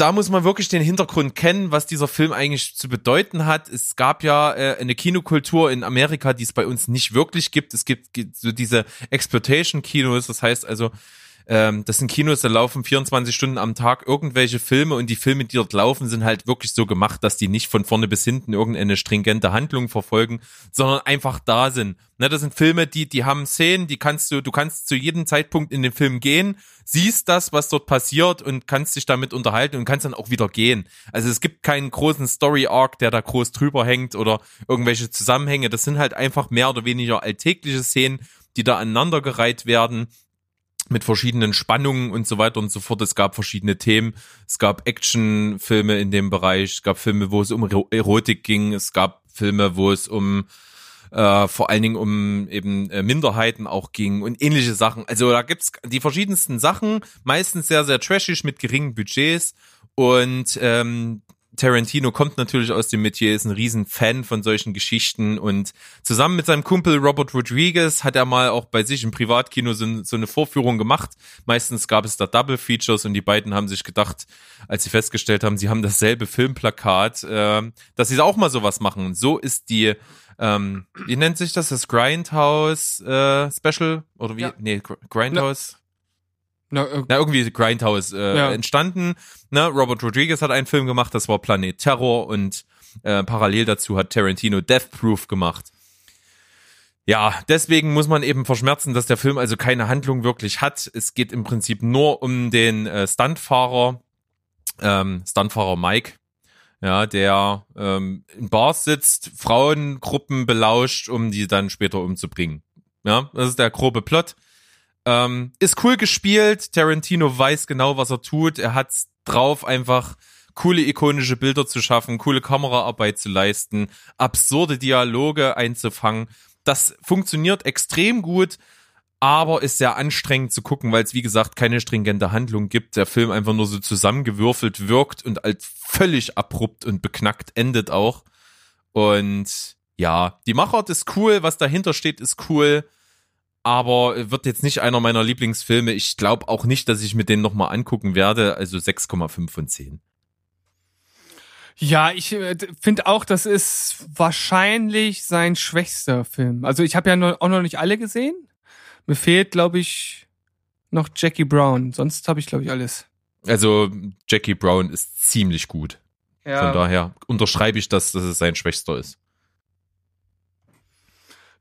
Da muss man wirklich den Hintergrund kennen, was dieser Film eigentlich zu bedeuten hat. Es gab ja äh, eine Kinokultur in Amerika, die es bei uns nicht wirklich gibt. Es gibt, gibt so diese Exploitation-Kinos, das heißt also, ähm, das sind Kinos, da laufen 24 Stunden am Tag irgendwelche Filme und die Filme, die dort laufen, sind halt wirklich so gemacht, dass die nicht von vorne bis hinten irgendeine stringente Handlung verfolgen, sondern einfach da sind. Ne, das sind Filme, die, die haben Szenen, die kannst du, du kannst zu jedem Zeitpunkt in den Film gehen, siehst das, was dort passiert und kannst dich damit unterhalten und kannst dann auch wieder gehen. Also es gibt keinen großen Story-Arc, der da groß drüber hängt oder irgendwelche Zusammenhänge. Das sind halt einfach mehr oder weniger alltägliche Szenen, die da aneinandergereiht werden mit verschiedenen Spannungen und so weiter und so fort. Es gab verschiedene Themen. Es gab Actionfilme in dem Bereich. Es gab Filme, wo es um Ero- Erotik ging. Es gab Filme, wo es um äh, vor allen Dingen um eben äh, Minderheiten auch ging und ähnliche Sachen. Also da gibt's die verschiedensten Sachen, meistens sehr, sehr trashig mit geringen Budgets und ähm, Tarantino kommt natürlich aus dem Metier, ist ein riesen Fan von solchen Geschichten und zusammen mit seinem Kumpel Robert Rodriguez hat er mal auch bei sich im Privatkino so, so eine Vorführung gemacht. Meistens gab es da Double Features und die beiden haben sich gedacht, als sie festgestellt haben, sie haben dasselbe Filmplakat, äh, dass sie auch mal sowas machen. Und so ist die, ähm, wie nennt sich das, das Grindhouse äh, Special oder wie? Ja. Nee, Gr- Grindhouse. Na, äh, Na, irgendwie Grindhouse äh, Ja. entstanden. Ne? Robert Rodriguez hat einen Film gemacht, das war Planet Terror und äh, parallel dazu hat Tarantino Death Proof gemacht. Ja, deswegen muss man eben verschmerzen, dass der Film also keine Handlung wirklich hat. Es geht im Prinzip nur um den äh, Stuntfahrer, ähm, Stuntfahrer Mike, ja, der ähm, in Bars sitzt, Frauengruppen belauscht, um die dann später umzubringen. Ja, das ist der grobe Plot. Ähm, ist cool gespielt. Tarantino weiß genau, was er tut. Er hat's drauf, einfach coole ikonische Bilder zu schaffen, coole Kameraarbeit zu leisten, absurde Dialoge einzufangen. Das funktioniert extrem gut, aber ist sehr anstrengend zu gucken, weil es wie gesagt keine stringente Handlung gibt. Der Film einfach nur so zusammengewürfelt wirkt und als völlig abrupt und beknackt endet auch. Und ja, die Machart ist cool, was dahinter steht, ist cool aber wird jetzt nicht einer meiner Lieblingsfilme. Ich glaube auch nicht, dass ich mir den nochmal angucken werde. Also 6,5 von 10. ja, ich äh, finde auch, das ist wahrscheinlich sein schwächster Film. Also ich habe ja noch, auch noch nicht alle gesehen. Mir fehlt, glaube ich, noch Jackie Brown. Sonst habe ich, glaube ich, alles. Also Jackie Brown ist ziemlich gut. Ja. Von daher unterschreibe ich das, dass es sein schwächster ist.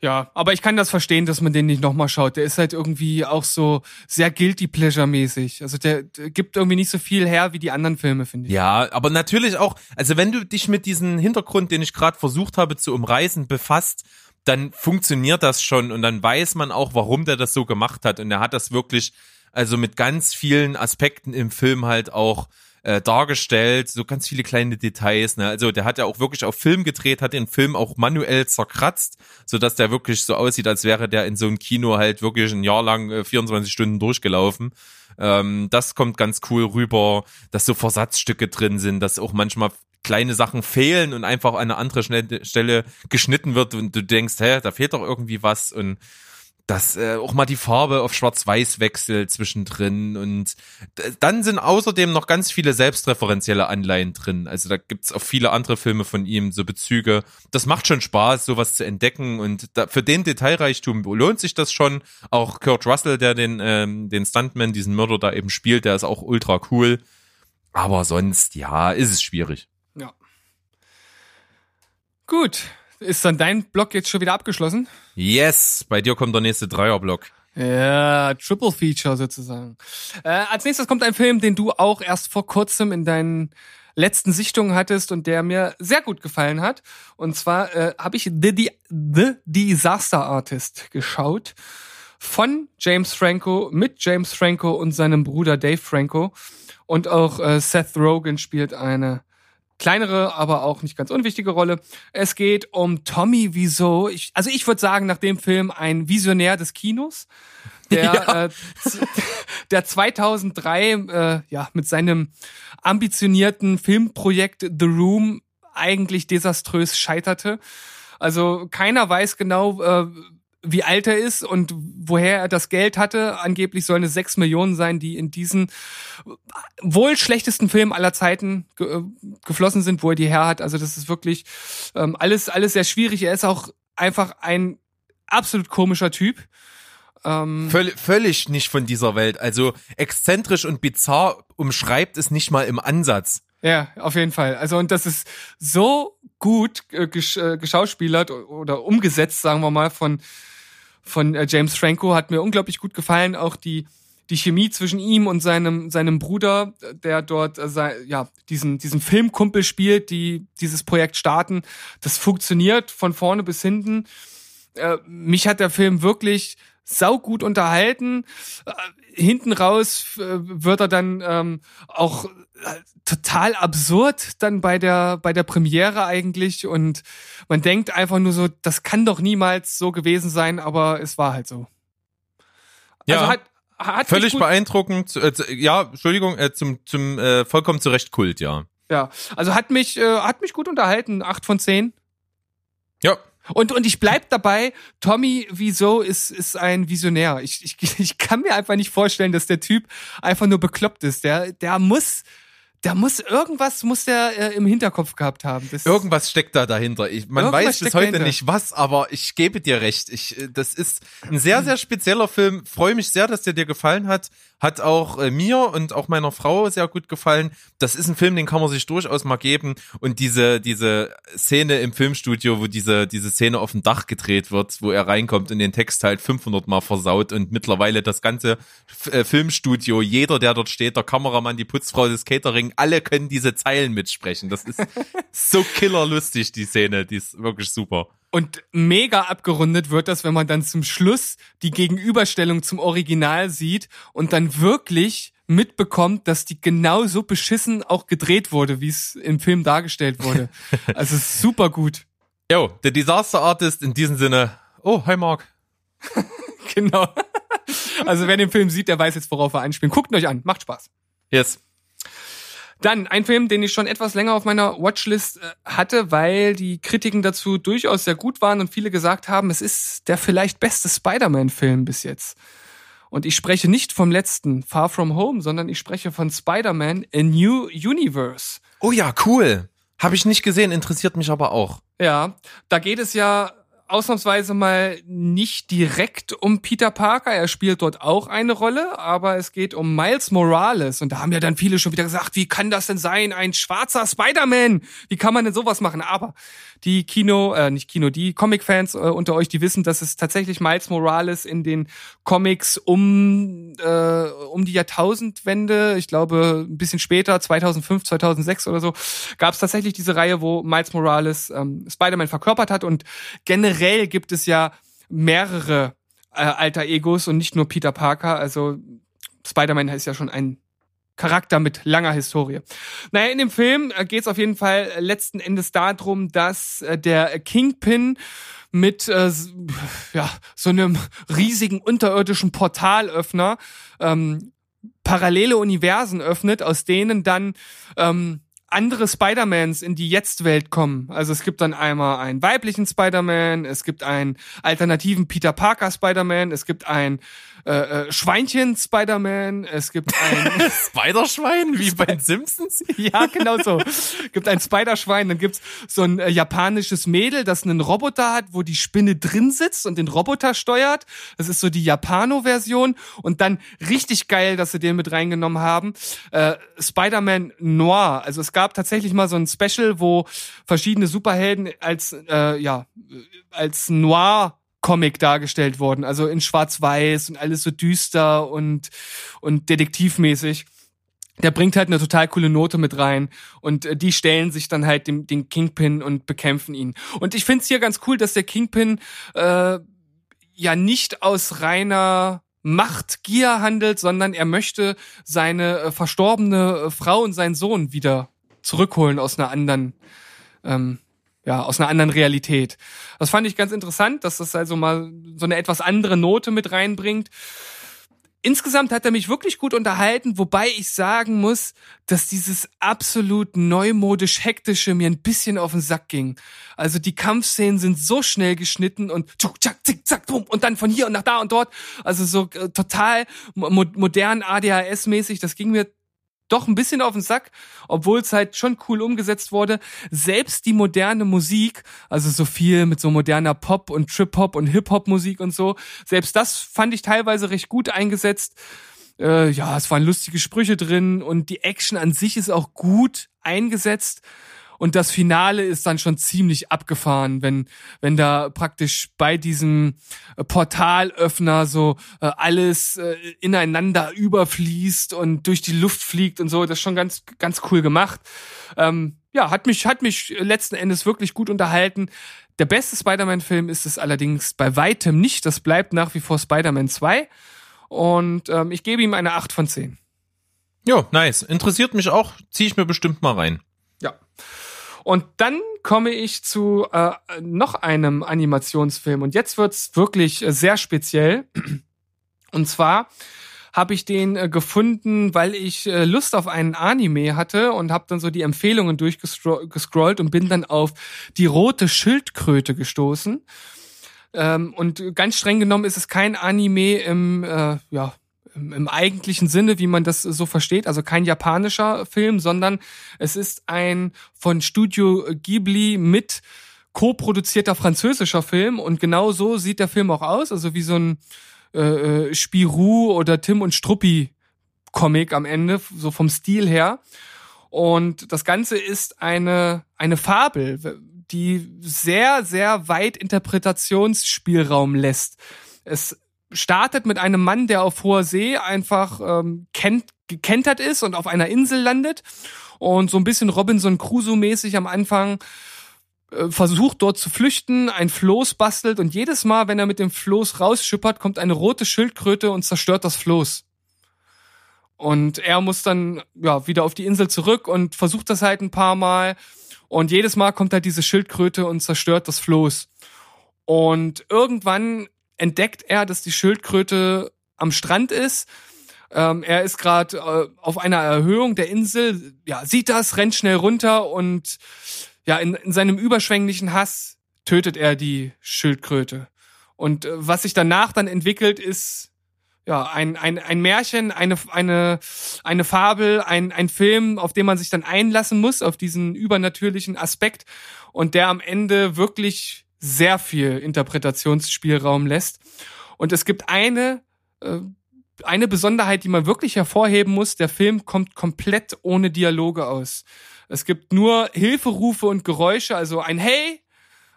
Ja, aber ich kann das verstehen, dass man den nicht nochmal schaut. Der ist halt irgendwie auch so sehr guilty pleasure mäßig. Also der, der gibt irgendwie nicht so viel her wie die anderen Filme, finde ich. Ja, aber natürlich auch, also wenn du dich mit diesem Hintergrund, den ich gerade versucht habe zu umreißen, befasst, dann funktioniert das schon und dann weiß man auch, warum der das so gemacht hat. Und er hat das wirklich, also mit ganz vielen Aspekten im Film halt auch äh, dargestellt, so ganz viele kleine Details. Ne? Also der hat ja auch wirklich auf Film gedreht, hat den Film auch manuell zerkratzt, so dass der wirklich so aussieht, als wäre der in so einem Kino halt wirklich ein Jahr lang äh, 24 Stunden durchgelaufen. Ähm, das kommt ganz cool rüber, dass so Versatzstücke drin sind, dass auch manchmal kleine Sachen fehlen und einfach an eine andere Stelle geschnitten wird und du denkst, hä, da fehlt doch irgendwie was und dass äh, auch mal die Farbe auf Schwarz-Weiß wechselt zwischendrin und dann sind außerdem noch ganz viele selbstreferenzielle Anleihen drin. Also da gibt's auch viele andere Filme von ihm, so Bezüge. Das macht schon Spaß, sowas zu entdecken und da, für den Detailreichtum lohnt sich das schon. Auch Kurt Russell, der den, ähm, den Stuntman, diesen Mörder da eben spielt, der ist auch ultra cool. Aber sonst, ja, ist es schwierig. Ja. Gut. Ist dann dein Block jetzt schon wieder abgeschlossen? Yes, bei dir kommt der nächste Dreierblock. Ja, Triple Feature sozusagen. Äh, als nächstes kommt ein Film, den du auch erst vor kurzem in deinen letzten Sichtungen hattest und der mir sehr gut gefallen hat. Und zwar äh, habe ich The, The, The Disaster Artist geschaut von James Franco mit James Franco und seinem Bruder Dave Franco. Und auch äh, Seth Rogen spielt eine kleinere, aber auch nicht ganz unwichtige Rolle. Es geht um Tommy Wiseau. Ich, also ich würde sagen, nach dem Film ein Visionär des Kinos, *laughs* der, Ja. äh, der 2003 äh, ja mit seinem ambitionierten Filmprojekt The Room eigentlich desaströs scheiterte. Also keiner weiß genau, äh, wie alt er ist und woher er das Geld hatte. Angeblich sollen es sechs Millionen sein, die in diesen wohl schlechtesten Film aller Zeiten ge äh, geflossen sind, wo er die her hat. Also das ist wirklich ähm, alles, alles sehr schwierig. Er ist auch einfach ein absolut komischer Typ. Ähm, Völ völlig nicht von dieser Welt. Also exzentrisch und bizarr umschreibt es nicht mal im Ansatz. Ja, auf jeden Fall. Also und das ist so gut äh, gesch äh, geschauspielert oder umgesetzt, sagen wir mal, von von äh, James Franco hat mir unglaublich gut gefallen. Auch die die Chemie zwischen ihm und seinem seinem Bruder, der dort äh, sei, ja diesen diesen Filmkumpel spielt, die dieses Projekt starten, das funktioniert von vorne bis hinten. Äh, mich hat der Film wirklich saugut unterhalten. Äh, hinten raus äh, wird er dann ähm, auch äh, total absurd dann bei der bei der Premiere eigentlich und man denkt einfach nur so, das kann doch niemals so gewesen sein, aber es war halt so. Ja. Also hat, hat mich Völlig beeindruckend. Äh, ja, Entschuldigung, äh, zum, zum äh, vollkommen zu Recht Kult, ja. ja, also hat mich hat mich gut unterhalten, acht von zehn. Ja, Und, und ich bleib dabei, Tommy Wieso ist, ist ein Visionär. Ich, ich, ich kann mir einfach nicht vorstellen, dass der Typ einfach nur bekloppt ist. Der, der muss, der muss irgendwas muss der äh, im Hinterkopf gehabt haben. Das, Irgendwas steckt da dahinter. Ich, man weiß bis heute dahinter. nicht was, aber ich gebe dir recht. Ich, äh, das ist ein sehr, sehr spezieller Film. Freue mich sehr, dass der dir gefallen hat. Hat auch äh, mir und auch meiner Frau sehr gut gefallen. Das ist ein Film, den kann man sich durchaus mal geben. Und diese, diese Szene im Filmstudio, wo diese, diese Szene auf dem Dach gedreht wird, wo er reinkommt und den Text halt 500 Mal versaut und mittlerweile das ganze F äh, Filmstudio, jeder, der dort steht, der Kameramann, die Putzfrau, das Catering, alle können diese Zeilen mitsprechen. Das ist so killerlustig, die Szene. Die ist wirklich super. Und mega abgerundet wird das, wenn man dann zum Schluss die Gegenüberstellung zum Original sieht und dann wirklich mitbekommt, dass die genauso beschissen auch gedreht wurde, wie es im Film dargestellt wurde. *laughs* Also super gut. Jo, der Disaster Artist in diesem Sinne. Oh, hi Mark. *laughs* Genau. Also wer den Film sieht, der weiß jetzt, worauf er anspielt. Guckt ihn euch an, macht Spaß. Yes. Dann ein Film, den ich schon etwas länger auf meiner Watchlist äh, hatte, weil die Kritiken dazu durchaus sehr gut waren und viele gesagt haben, es ist der vielleicht beste Spider-Man-Film bis jetzt. Und ich spreche nicht vom letzten Far From Home, sondern ich spreche von Spider-Man A New Universe. Oh ja, cool. Habe ich nicht gesehen, interessiert mich aber auch. Ja, da geht es ja ausnahmsweise mal nicht direkt um Peter Parker. Er spielt dort auch eine Rolle, aber es geht um Miles Morales. Und da haben ja dann viele schon wieder gesagt, wie kann das denn sein? Ein schwarzer Spider-Man. Wie kann man denn sowas machen? Aber die Kino, äh, nicht Kino, die Comic-Fans äh, unter euch, die wissen, dass es tatsächlich Miles Morales in den Comics um, äh, um die Jahrtausendwende, ich glaube ein bisschen später, 2005, 2006 oder so, gab es tatsächlich diese Reihe, wo Miles Morales ähm, Spider-Man verkörpert hat. Und generell gibt es ja mehrere äh, alter Egos und nicht nur Peter Parker. Also Spider-Man ist ja schon ein Charakter mit langer Historie. Naja, in dem Film äh, geht es auf jeden Fall äh, letzten Endes darum, dass äh, der Kingpin mit äh, ja, so einem riesigen unterirdischen Portalöffner ähm, parallele Universen öffnet, aus denen dann ähm, andere Spider-Mans in die Jetzt-Welt kommen. Also es gibt dann einmal einen weiblichen Spider-Man, es gibt einen alternativen Peter Parker Spider-Man, es gibt ein äh, äh, Schweinchen Spider-Man, es gibt ein *laughs* *laughs* Spiderschwein, wie bei den Simpsons? *laughs* ja, genau so. Gibt ein Spiderschwein, dann gibt's so ein äh, japanisches Mädel, das einen Roboter hat, wo die Spinne drin sitzt und den Roboter steuert. Das ist so die Japano-Version. Und dann richtig geil, dass sie den mit reingenommen haben. Äh, Spider-Man Noir. Also es gab tatsächlich mal so ein Special, wo verschiedene Superhelden als, äh, ja, als Noir Comic dargestellt wurden, also in schwarz-weiß und alles so düster und, und detektivmäßig. Der bringt halt eine total coole Note mit rein. Und äh, die stellen sich dann halt dem, den Kingpin und bekämpfen ihn. Und ich find's hier ganz cool, dass der Kingpin äh, ja nicht aus reiner Machtgier handelt, sondern er möchte seine äh, verstorbene äh, Frau und seinen Sohn wieder zurückholen aus einer anderen, ähm, ja, aus einer anderen Realität. Das fand ich ganz interessant, dass das also mal so eine etwas andere Note mit reinbringt. Insgesamt hat er mich wirklich gut unterhalten, wobei ich sagen muss, dass dieses absolut neumodisch hektische mir ein bisschen auf den Sack ging. Also die Kampfszenen sind so schnell geschnitten und tschuk, tschak, zick, zack, drum und dann von hier und nach da und dort. Also so äh, total mo modern ADHS-mäßig. Das ging mir doch ein bisschen auf den Sack, obwohl es halt schon cool umgesetzt wurde. Selbst die moderne Musik, also so viel mit so moderner Pop und Trip-Hop und Hip-Hop-Musik und so, selbst das fand ich teilweise recht gut eingesetzt. Äh, ja, es waren lustige Sprüche drin und die Action an sich ist auch gut eingesetzt. Und das Finale ist dann schon ziemlich abgefahren, wenn, wenn da praktisch bei diesem äh, Portalöffner so äh, alles äh, ineinander überfließt und durch die Luft fliegt und so. Das ist schon ganz, ganz cool gemacht. Ähm, ja, hat mich, hat mich letzten Endes wirklich gut unterhalten. Der beste Spider-Man-Film ist es allerdings bei weitem nicht. Das bleibt nach wie vor Spider-Man 2. Und ähm, ich gebe ihm eine 8 von 10. Jo, nice. Interessiert mich auch. Ziehe ich mir bestimmt mal rein. Ja. Und dann komme ich zu äh, noch einem Animationsfilm. Und jetzt wird's wirklich äh, sehr speziell. Und zwar habe ich den äh, gefunden, weil ich äh, Lust auf einen Anime hatte und habe dann so die Empfehlungen durchgescrollt und bin dann auf die rote Schildkröte gestoßen. Ähm, und ganz streng genommen ist es kein Anime im äh, ja, im, eigentlichen Sinne, wie man das so versteht, also kein japanischer Film, sondern es ist ein von Studio Ghibli mit co-produzierter französischer Film und genau so sieht der Film auch aus, also wie so ein äh, äh Spirou oder Tim und Struppi Comic am Ende, so vom Stil her. Und das Ganze ist eine, eine Fabel, die sehr, sehr weit Interpretationsspielraum lässt. Es startet mit einem Mann, der auf hoher See einfach ähm, kennt, gekentert ist und auf einer Insel landet und so ein bisschen Robinson Crusoe-mäßig am Anfang äh, versucht dort zu flüchten, ein Floß bastelt und jedes Mal, wenn er mit dem Floß rausschippert, kommt eine rote Schildkröte und zerstört das Floß. Und er muss dann ja wieder auf die Insel zurück und versucht das halt ein paar Mal und jedes Mal kommt halt diese Schildkröte und zerstört das Floß. Und irgendwann entdeckt er, dass die Schildkröte am Strand ist. Ähm, er ist gerade äh, auf einer Erhöhung der Insel, ja, sieht das, rennt schnell runter und ja, in, in seinem überschwänglichen Hass tötet er die Schildkröte. Und äh, was sich danach dann entwickelt, ist ja ein, ein, ein Märchen, eine, eine, eine Fabel, ein, ein Film, auf den man sich dann einlassen muss, auf diesen übernatürlichen Aspekt und der am Ende wirklich sehr viel Interpretationsspielraum lässt. Und es gibt eine, äh, eine Besonderheit, die man wirklich hervorheben muss. Der Film kommt komplett ohne Dialoge aus. Es gibt nur Hilferufe und Geräusche, also ein Hey,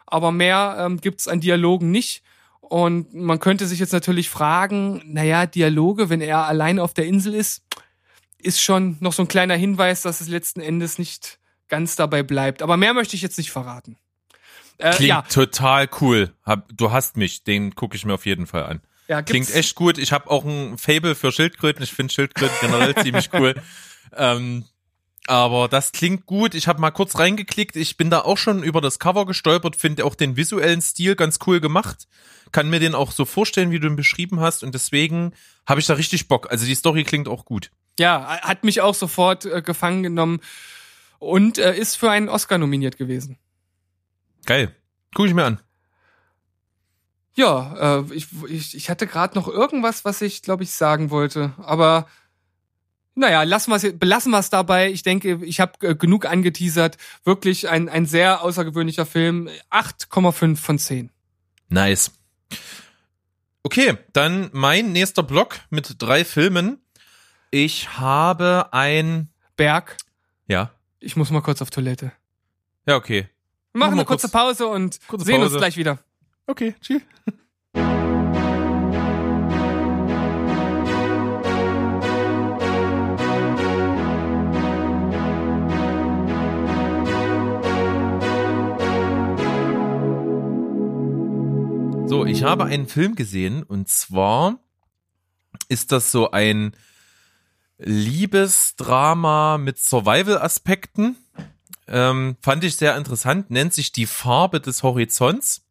aber mehr ähm, gibt es an Dialogen nicht. Und man könnte sich jetzt natürlich fragen, naja, Dialoge, wenn er allein auf der Insel ist, ist schon noch so ein kleiner Hinweis, dass es letzten Endes nicht ganz dabei bleibt. Aber mehr möchte ich jetzt nicht verraten. Äh, Klingt ja. total cool. du hast mich, den gucke ich mir auf jeden Fall an. Ja, Klingt echt gut. Ich habe auch ein Fable für Schildkröten. Ich finde Schildkröten generell ziemlich cool. *laughs* Ähm, aber das klingt gut. Ich habe mal kurz reingeklickt. Ich bin da auch schon über das Cover gestolpert, finde auch den visuellen Stil ganz cool gemacht. Kann mir den auch so vorstellen, wie du ihn beschrieben hast. Und deswegen habe ich da richtig Bock. Also die Story klingt auch gut. Ja, hat mich auch sofort äh, gefangen genommen und äh, ist für einen Oscar nominiert gewesen. Geil. Guck ich mir an. Ja, äh, ich, ich, ich hatte gerade noch irgendwas, was ich, glaube ich, sagen wollte. Aber naja, lassen wir's, belassen wir es dabei. Ich denke, ich habe äh, genug angeteasert. Wirklich ein, ein sehr außergewöhnlicher Film. 8,5 von 10. Nice. Okay, dann mein nächster Block mit drei Filmen. Ich habe ein Berg. Ja. Ich muss mal kurz auf Toilette. Ja, okay. Wir machen eine kurze kurz, Pause und kurze sehen Pause. uns gleich wieder. Okay, tschüss. So, ich habe einen Film gesehen und zwar ist das so ein Liebesdrama mit Survival-Aspekten. Ähm, fand ich sehr interessant, nennt sich die Farbe des Horizonts.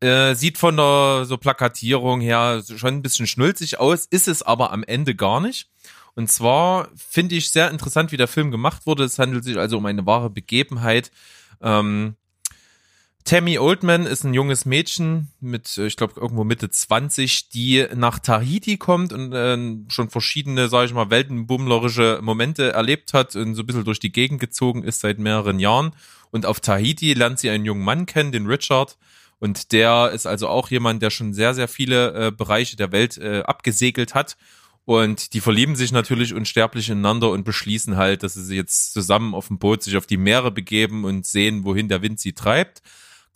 Äh, sieht von der so Plakatierung her schon ein bisschen schnulzig aus, ist es aber am Ende gar nicht. Und zwar finde ich sehr interessant, wie der Film gemacht wurde. Es handelt sich also um eine wahre Begebenheit. Ähm, Tammy Oldman ist ein junges Mädchen mit, äh, ich glaube, irgendwo Mitte 20, die nach Tahiti kommt und äh, schon verschiedene, sage ich mal, weltenbummlerische Momente erlebt hat und so ein bisschen durch die Gegend gezogen ist seit mehreren Jahren. Und auf Tahiti lernt sie einen jungen Mann kennen, den Richard. Und der ist also auch jemand, der schon sehr, sehr viele äh, Bereiche der Welt äh, abgesegelt hat und die verlieben sich natürlich unsterblich ineinander und beschließen halt, dass sie sich jetzt zusammen auf dem Boot sich auf die Meere begeben und sehen, wohin der Wind sie treibt.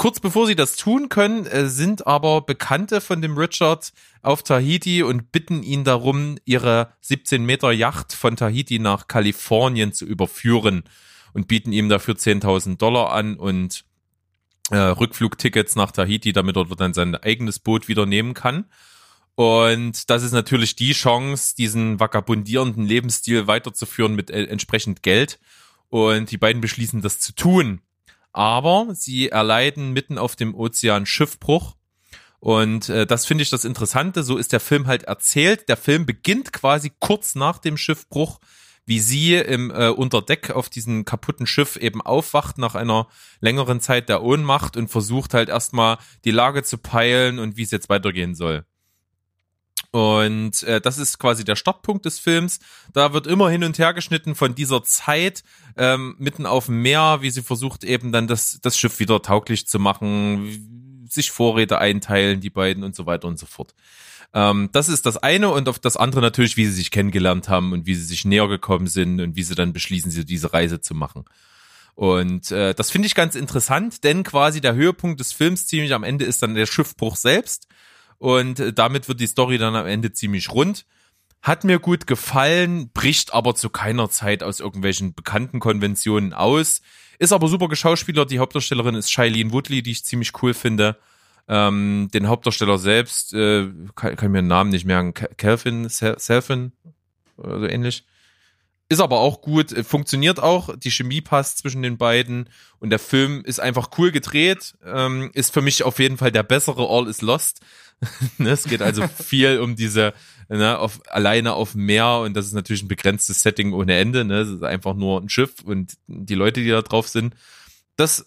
Kurz bevor sie das tun können, äh, sind aber Bekannte von dem Richard auf Tahiti und bitten ihn darum, ihre 17 Meter Yacht von Tahiti nach Kalifornien zu überführen und bieten ihm dafür 10.000 Dollar an und äh, Rückflugtickets nach Tahiti, damit er dann sein eigenes Boot wieder nehmen kann. Und das ist natürlich die Chance, diesen vagabundierenden Lebensstil weiterzuführen mit äh, entsprechend Geld. Und die beiden beschließen, das zu tun. Aber sie erleiden mitten auf dem Ozean Schiffbruch. Und äh, das finde ich das Interessante. So ist der Film halt erzählt. Der Film beginnt quasi kurz nach dem Schiffbruch, wie sie im äh, Unterdeck auf diesem kaputten Schiff eben aufwacht nach einer längeren Zeit der Ohnmacht und versucht halt erstmal die Lage zu peilen und wie es jetzt weitergehen soll. Und äh, das ist quasi der Startpunkt des Films. Da wird immer hin und her geschnitten von dieser Zeit ähm, mitten auf dem Meer, wie sie versucht eben dann das, das Schiff wieder tauglich zu machen, sich Vorräte einteilen, die beiden und so weiter und so fort. Ähm, das ist das eine und auf das andere natürlich, wie sie sich kennengelernt haben und wie sie sich näher gekommen sind und wie sie dann beschließen, sie diese Reise zu machen. Und äh, das finde ich ganz interessant, denn quasi der Höhepunkt des Films ziemlich am Ende ist dann der Schiffbruch selbst und äh, damit wird die Story dann am Ende ziemlich rund. Hat mir gut gefallen, bricht aber zu keiner Zeit aus irgendwelchen bekannten Konventionen aus. Ist aber super geschauspielert. Die Hauptdarstellerin ist Shailene Woodley, die ich ziemlich cool finde. Ähm, den Hauptdarsteller selbst, äh, kann, kann mir den Namen nicht merken, Calvin, Selfin oder so ähnlich. Ist aber auch gut, äh, funktioniert auch, die Chemie passt zwischen den beiden und der Film ist einfach cool gedreht, ähm, ist für mich auf jeden Fall der bessere All is Lost. *laughs* Ne, es geht also viel um diese, ne, auf, alleine auf dem Meer und das ist natürlich ein begrenztes Setting ohne Ende, ne, es ist einfach nur ein Schiff und die Leute, die da drauf sind. Das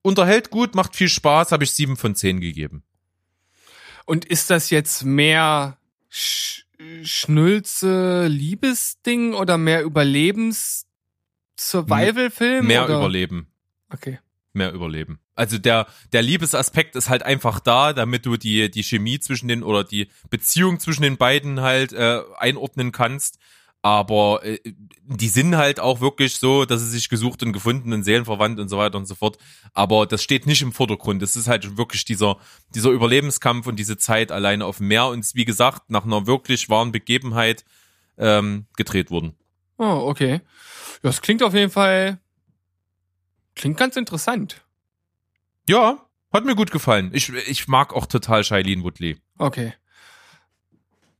unterhält gut, macht viel Spaß, habe ich sieben von zehn gegeben. Und ist das jetzt mehr Sch Schnulze Liebesding oder mehr Überlebens Survival-Film? Mehr oder? Überleben. Okay. Mehr Überleben. Also der, der Liebesaspekt ist halt einfach da, damit du die, die Chemie zwischen den oder die Beziehung zwischen den beiden halt äh, einordnen kannst. Aber äh, die sind halt auch wirklich so, dass sie sich gesucht und gefunden und seelenverwandt und so weiter und so fort. Aber das steht nicht im Vordergrund. Es ist halt wirklich dieser, dieser Überlebenskampf und diese Zeit alleine auf dem Meer und wie gesagt, nach einer wirklich wahren Begebenheit ähm, gedreht worden. Oh, okay. Das klingt auf jeden Fall, klingt ganz interessant. Ja, hat mir gut gefallen. Ich, ich mag auch total Shailene Woodley. Okay.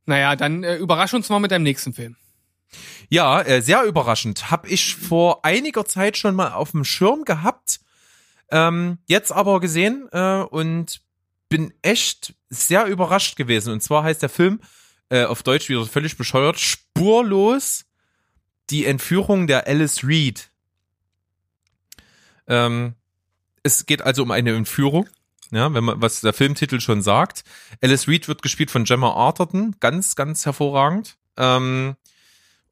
Naja, dann äh, überrasch uns mal mit deinem nächsten Film. Ja, äh, sehr überraschend. Hab ich vor einiger Zeit schon mal auf dem Schirm gehabt, ähm, jetzt aber gesehen äh, und bin echt sehr überrascht gewesen. Und zwar heißt der Film äh, auf Deutsch wieder völlig bescheuert, spurlos die Entführung der Alice Reed. Ähm, es geht also um eine Entführung. Ja, wenn man, was der Filmtitel schon sagt. Alice Reed wird gespielt von Gemma Arterton, ganz, ganz hervorragend. Ähm,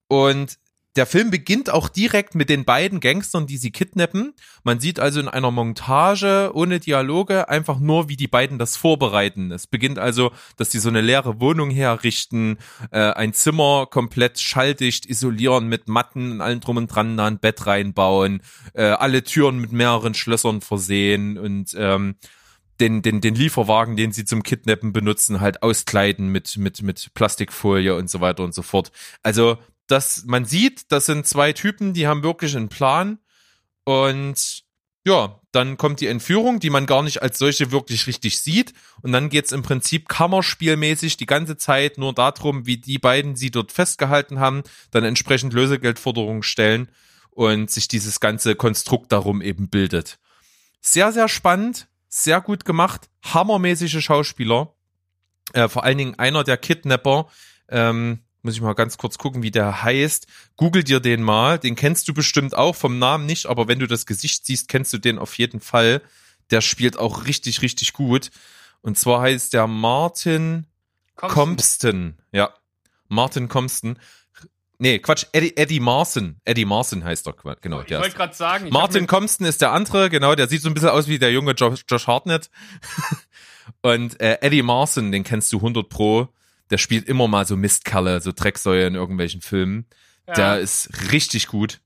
und der Film beginnt auch direkt mit den beiden Gangstern, die sie kidnappen. Man sieht also in einer Montage ohne Dialoge einfach nur, wie die beiden das vorbereiten. Es beginnt also, dass die so eine leere Wohnung herrichten, äh, ein Zimmer komplett schalldicht isolieren mit Matten und allem drum und dran, da ein Bett reinbauen, äh, alle Türen mit mehreren Schlössern versehen und ähm, den, den, den Lieferwagen, den sie zum Kidnappen benutzen, halt auskleiden mit, mit, mit Plastikfolie und so weiter und so fort. Also dass man sieht, das sind zwei Typen, die haben wirklich einen Plan und ja, dann kommt die Entführung, die man gar nicht als solche wirklich richtig sieht. Und dann geht's im Prinzip kammerspielmäßig die ganze Zeit nur darum, wie die beiden sie dort festgehalten haben, dann entsprechend Lösegeldforderungen stellen und sich dieses ganze Konstrukt darum eben bildet. Sehr, sehr spannend, sehr gut gemacht, hammermäßige Schauspieler. Äh, vor allen Dingen einer der Kidnapper, ähm, muss ich mal ganz kurz gucken, wie der heißt. Google dir den mal. Den kennst du bestimmt auch vom Namen nicht, aber wenn du das Gesicht siehst, kennst du den auf jeden Fall. Der spielt auch richtig, richtig gut. Und zwar heißt der Martin Compston. Ja. Martin Compston. Nee, Quatsch, Eddie, Eddie Marson. Eddie Marson heißt er, genau. Ich wollte gerade sagen, ich Martin hab Compston ist der andere, genau, der sieht so ein bisschen aus wie der junge Josh, Josh Hartnett. *laughs* Und äh, Eddie Marson, den kennst du 100 pro. Der spielt immer mal so Mistkerle, so Drecksäue in irgendwelchen Filmen. mir- Der ja. ist richtig gut.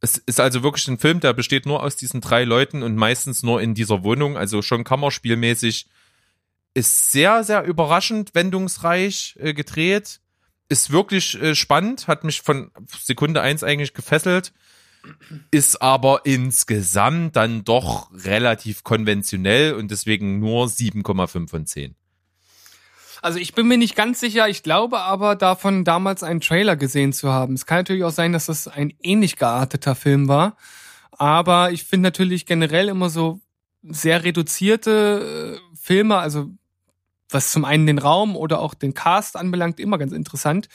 Es ist also wirklich ein Film, der besteht nur aus diesen drei Leuten und meistens nur in dieser Wohnung, also schon kammerspielmäßig. Ist sehr, sehr überraschend, wendungsreich äh, gedreht. Ist wirklich äh, spannend, hat mich von Sekunde eins eigentlich gefesselt. Ist aber insgesamt dann doch relativ konventionell und deswegen nur 7,5 von 10. Also ich bin mir nicht ganz sicher, ich glaube aber davon damals einen Trailer gesehen zu haben. Es kann natürlich auch sein, dass das ein ähnlich gearteter Film war. Aber ich finde natürlich generell immer so sehr reduzierte äh, Filme, also was zum einen den Raum oder auch den Cast anbelangt, immer ganz interessant.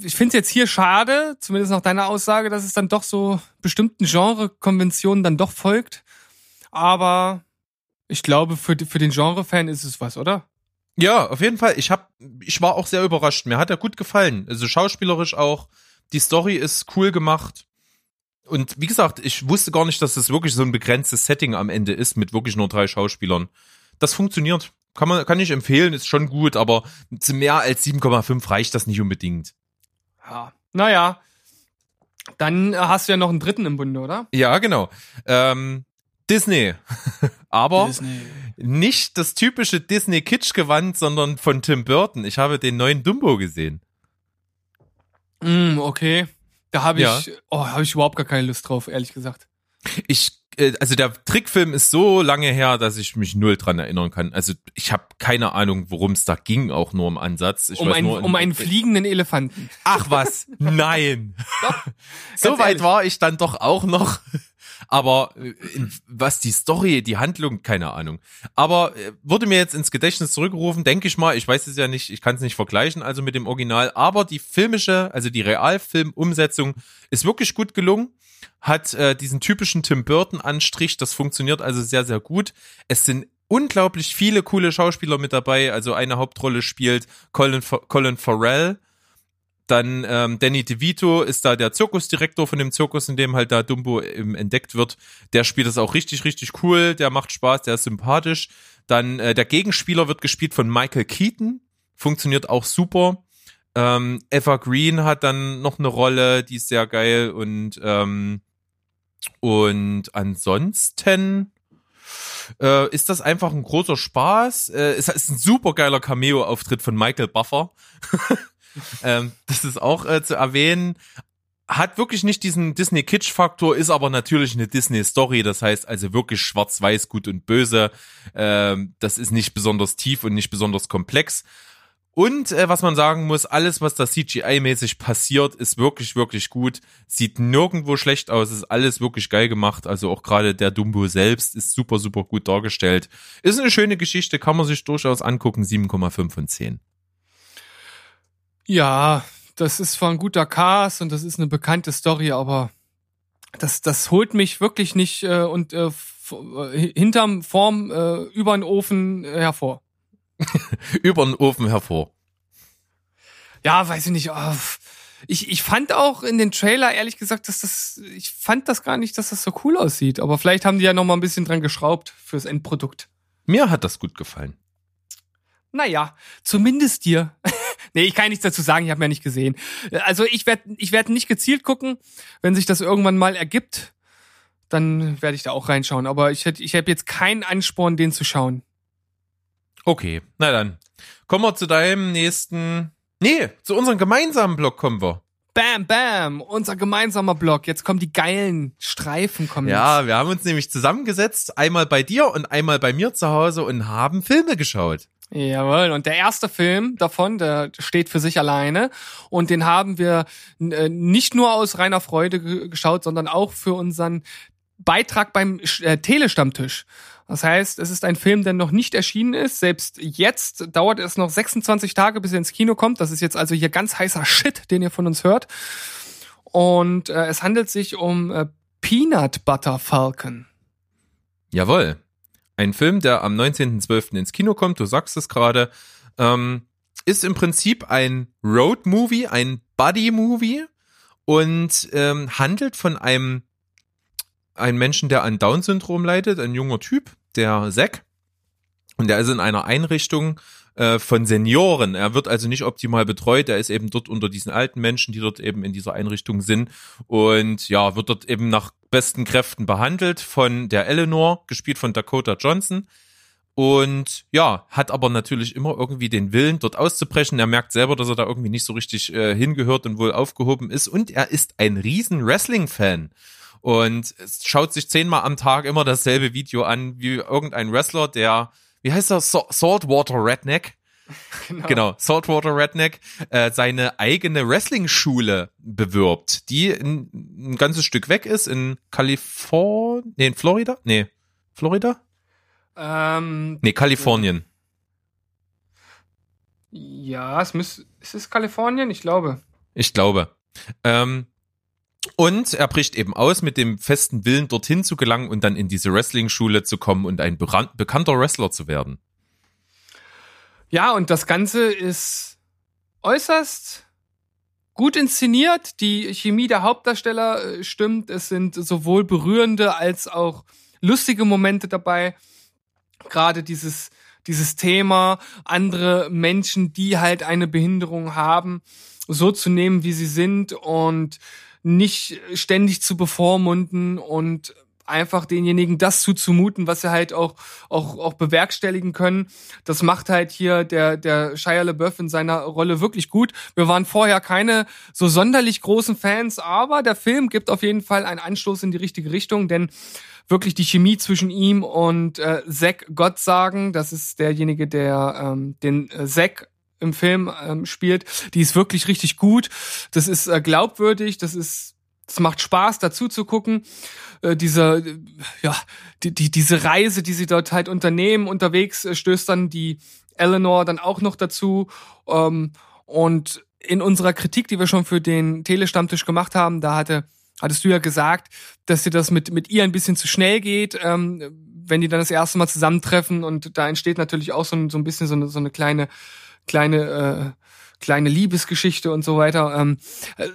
Ich finde es jetzt hier schade, zumindest nach deiner Aussage, dass es dann doch so bestimmten Genre-Konventionen dann doch folgt. Aber ich glaube, für, für den Genre-Fan ist es was, oder? Ja, auf jeden Fall. Ich hab, ich war auch sehr überrascht. Mir hat er gut gefallen. Also schauspielerisch auch. Die Story ist cool gemacht. Und wie gesagt, ich wusste gar nicht, dass es wirklich so ein begrenztes Setting am Ende ist mit wirklich nur drei Schauspielern. Das funktioniert. Kann man, kann ich empfehlen, ist schon gut, aber zu mehr als 7,5 reicht das nicht unbedingt. Ja. Naja. Dann hast du ja noch einen dritten im Bunde, oder? Ja, genau. Ähm, Disney. *laughs* aber Disney. nicht das typische Disney-Kitsch-Gewand, sondern von Tim Burton. Ich habe den neuen Dumbo gesehen. Mm, okay. Da habe ich, Ja. oh, habe ich überhaupt gar keine Lust drauf, ehrlich gesagt. Ich, äh, also der Trickfilm ist so lange her, dass ich mich null dran erinnern kann. Also ich habe keine Ahnung, worum es da ging, auch nur im Ansatz. Ich um, ein, nur, um einen fliegenden Elefanten. Ach was, nein. *laughs* so weit ehrlich. war ich dann doch auch noch. Aber äh, was die Story, die Handlung, keine Ahnung. Aber äh, wurde mir jetzt ins Gedächtnis zurückgerufen, denke ich mal. Ich weiß es ja nicht, ich kann es nicht vergleichen, also mit dem Original. Aber die filmische, also die Realfilm-Umsetzung ist wirklich gut gelungen. Hat äh, diesen typischen Tim Burton-Anstrich. Das funktioniert also sehr, sehr gut. Es sind unglaublich viele coole Schauspieler mit dabei. Also eine Hauptrolle spielt Colin, Colin Farrell. Dann ähm, Danny DeVito ist da der Zirkusdirektor von dem Zirkus, in dem halt da Dumbo ähm, entdeckt wird. Der spielt das auch richtig, richtig cool. Der macht Spaß, der ist sympathisch. Dann äh, der Gegenspieler wird gespielt von Michael Keaton. Funktioniert auch super. Ähm, Eva Green hat dann noch eine Rolle, die ist sehr geil. Und, ähm, und ansonsten äh, ist das einfach ein großer Spaß. Äh, es ist ein super geiler Cameo-Auftritt von Michael Buffer. *laughs* ähm, das ist auch äh, zu erwähnen. Hat wirklich nicht diesen Disney-Kitsch-Faktor, ist aber natürlich eine Disney-Story. Das heißt also wirklich schwarz-weiß, gut und böse. Ähm, das ist nicht besonders tief und nicht besonders komplex. Und äh, was man sagen muss, alles, was da CGI-mäßig passiert, ist wirklich, wirklich gut. Sieht nirgendwo schlecht aus, ist alles wirklich geil gemacht. Also auch gerade der Dumbo selbst ist super, super gut dargestellt. Ist eine schöne Geschichte, kann man sich durchaus angucken. 7,5 von 10. Ja, das ist zwar ein guter Cast und das ist eine bekannte Story, aber das, das holt mich wirklich nicht äh, und äh, äh, hinterm Form äh, über den Ofen äh, hervor. *laughs* Über den Ofen hervor. Ja, weiß ich nicht. oh, ich, ich fand auch in den Trailer, ehrlich gesagt, dass das, ich fand das gar nicht, dass das so cool aussieht. Aber vielleicht haben die ja noch mal ein bisschen dran geschraubt fürs Endprodukt. Mir hat das gut gefallen. Naja, zumindest dir. *laughs* nee, ich kann nichts dazu sagen, ich habe mir nicht gesehen. Also ich werde ich werd nicht gezielt gucken. Wenn sich das irgendwann mal ergibt, dann werde ich da auch reinschauen. Aber ich, hätt- ich habe jetzt keinen Ansporn, den zu schauen. Okay, na dann. Kommen wir zu deinem nächsten. Nee, zu unserem gemeinsamen Blog kommen wir. Bam, bam, unser gemeinsamer Blog. Jetzt kommen die geilen Streifen. Kommen Ja, wir haben uns nämlich zusammengesetzt, einmal bei dir und einmal bei mir zu Hause und haben Filme geschaut. Jawohl. Und der erste Film davon, der steht für sich alleine. Und den haben wir äh, nicht nur aus reiner Freude ge- geschaut, sondern auch für unseren Beitrag beim äh, Telestammtisch. Das heißt, es ist ein Film, der noch nicht erschienen ist. Selbst jetzt dauert es noch 26 Tage, bis er ins Kino kommt. Das ist jetzt also hier ganz heißer Shit, den ihr von uns hört. Und äh, es handelt sich um äh, Peanut Butter Falcon. Jawohl. Ein Film, der am 19.12. ins Kino kommt, du sagst es gerade, ähm, ist im Prinzip ein Road-Movie, ein Buddy-Movie und ähm, handelt von einem, einem Menschen, der an Down-Syndrom leidet, ein junger Typ, der Zack. Und der ist in einer Einrichtung äh, von Senioren. Er wird also nicht optimal betreut. Er ist eben dort unter diesen alten Menschen, die dort eben in dieser Einrichtung sind. Und ja, wird dort eben nach besten Kräften behandelt von der Eleanor, gespielt von Dakota Johnson. Und ja, hat aber natürlich immer irgendwie den Willen, dort auszubrechen. Er merkt selber, dass er da irgendwie nicht so richtig äh, hingehört und wohl aufgehoben ist. Und er ist ein riesen Wrestling-Fan. Und schaut sich zehnmal am Tag immer dasselbe Video an, wie irgendein Wrestler, der, wie heißt er, Sa- Saltwater Redneck? *laughs* Genau, Saltwater Redneck äh, seine eigene Wrestling-Schule bewirbt, die ein, ein ganzes Stück weg ist in Kalifornien, nee, in Florida? Nee, Florida? Ähm, Nee, Kalifornien. ja, es muss, ist es Kalifornien? Ich glaube. Ich glaube. Ähm, und er bricht eben aus mit dem festen Willen, dorthin zu gelangen und dann in diese Wrestling-Schule zu kommen und ein bekannter Wrestler zu werden. Ja, und das Ganze ist äußerst gut inszeniert. Die Chemie der Hauptdarsteller äh, stimmt. Es sind sowohl berührende als auch lustige Momente dabei. Gerade dieses, dieses Thema, andere Menschen, die halt eine Behinderung haben, so zu nehmen, wie sie sind und nicht ständig zu bevormunden und einfach denjenigen das zuzumuten, was sie halt auch, auch, auch bewerkstelligen können. Das macht halt hier der, der Shia LaBeouf in seiner Rolle wirklich gut. Wir waren vorher keine so sonderlich großen Fans, aber der Film gibt auf jeden Fall einen Anstoß in die richtige Richtung, denn wirklich die Chemie zwischen ihm und äh, Zack Gottsagen, das ist derjenige, der ähm, den äh, Zack im Film ähm, spielt, die ist wirklich richtig gut. Das ist äh, glaubwürdig, das ist es macht Spaß, dazu zu gucken. Äh, diese, äh, ja, die, die, diese Reise, die sie dort halt unternehmen, unterwegs äh, stößt dann die Eleanor dann auch noch dazu. Ähm, und in unserer Kritik, die wir schon für den Telestammtisch gemacht haben, da hatte, hattest du ja gesagt, dass dir das mit, mit ihr ein bisschen zu schnell geht, ähm, wenn die dann das erste Mal zusammentreffen und da entsteht natürlich auch so ein, so ein bisschen so eine, so eine kleine, kleine, äh, kleine Liebesgeschichte und so weiter. Ähm, äh,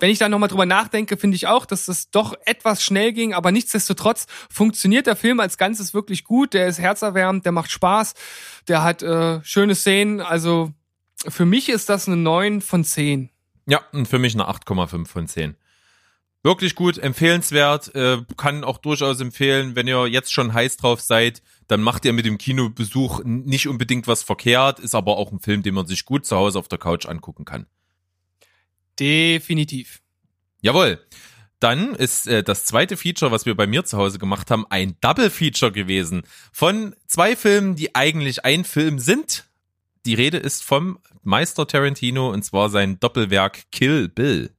wenn ich da nochmal drüber nachdenke, finde ich auch, dass das doch etwas schnell ging, aber nichtsdestotrotz funktioniert der Film als Ganzes wirklich gut. Der ist herzerwärmend, der macht Spaß, der hat äh, schöne Szenen. Also für mich ist das eine 9 von 10. Ja, und für mich eine 8,5 von 10. Wirklich gut, empfehlenswert, äh, kann auch durchaus empfehlen, wenn ihr jetzt schon heiß drauf seid, dann macht ihr mit dem Kinobesuch nicht unbedingt was verkehrt, ist aber auch ein Film, den man sich gut zu Hause auf der Couch angucken kann. Definitiv. Jawohl. Dann ist äh, das zweite Feature, was wir bei mir zu Hause gemacht haben, ein Double Feature gewesen von zwei Filmen, die eigentlich ein Film sind. Die Rede ist vom Meister Tarantino und zwar sein Doppelwerk Kill Bill.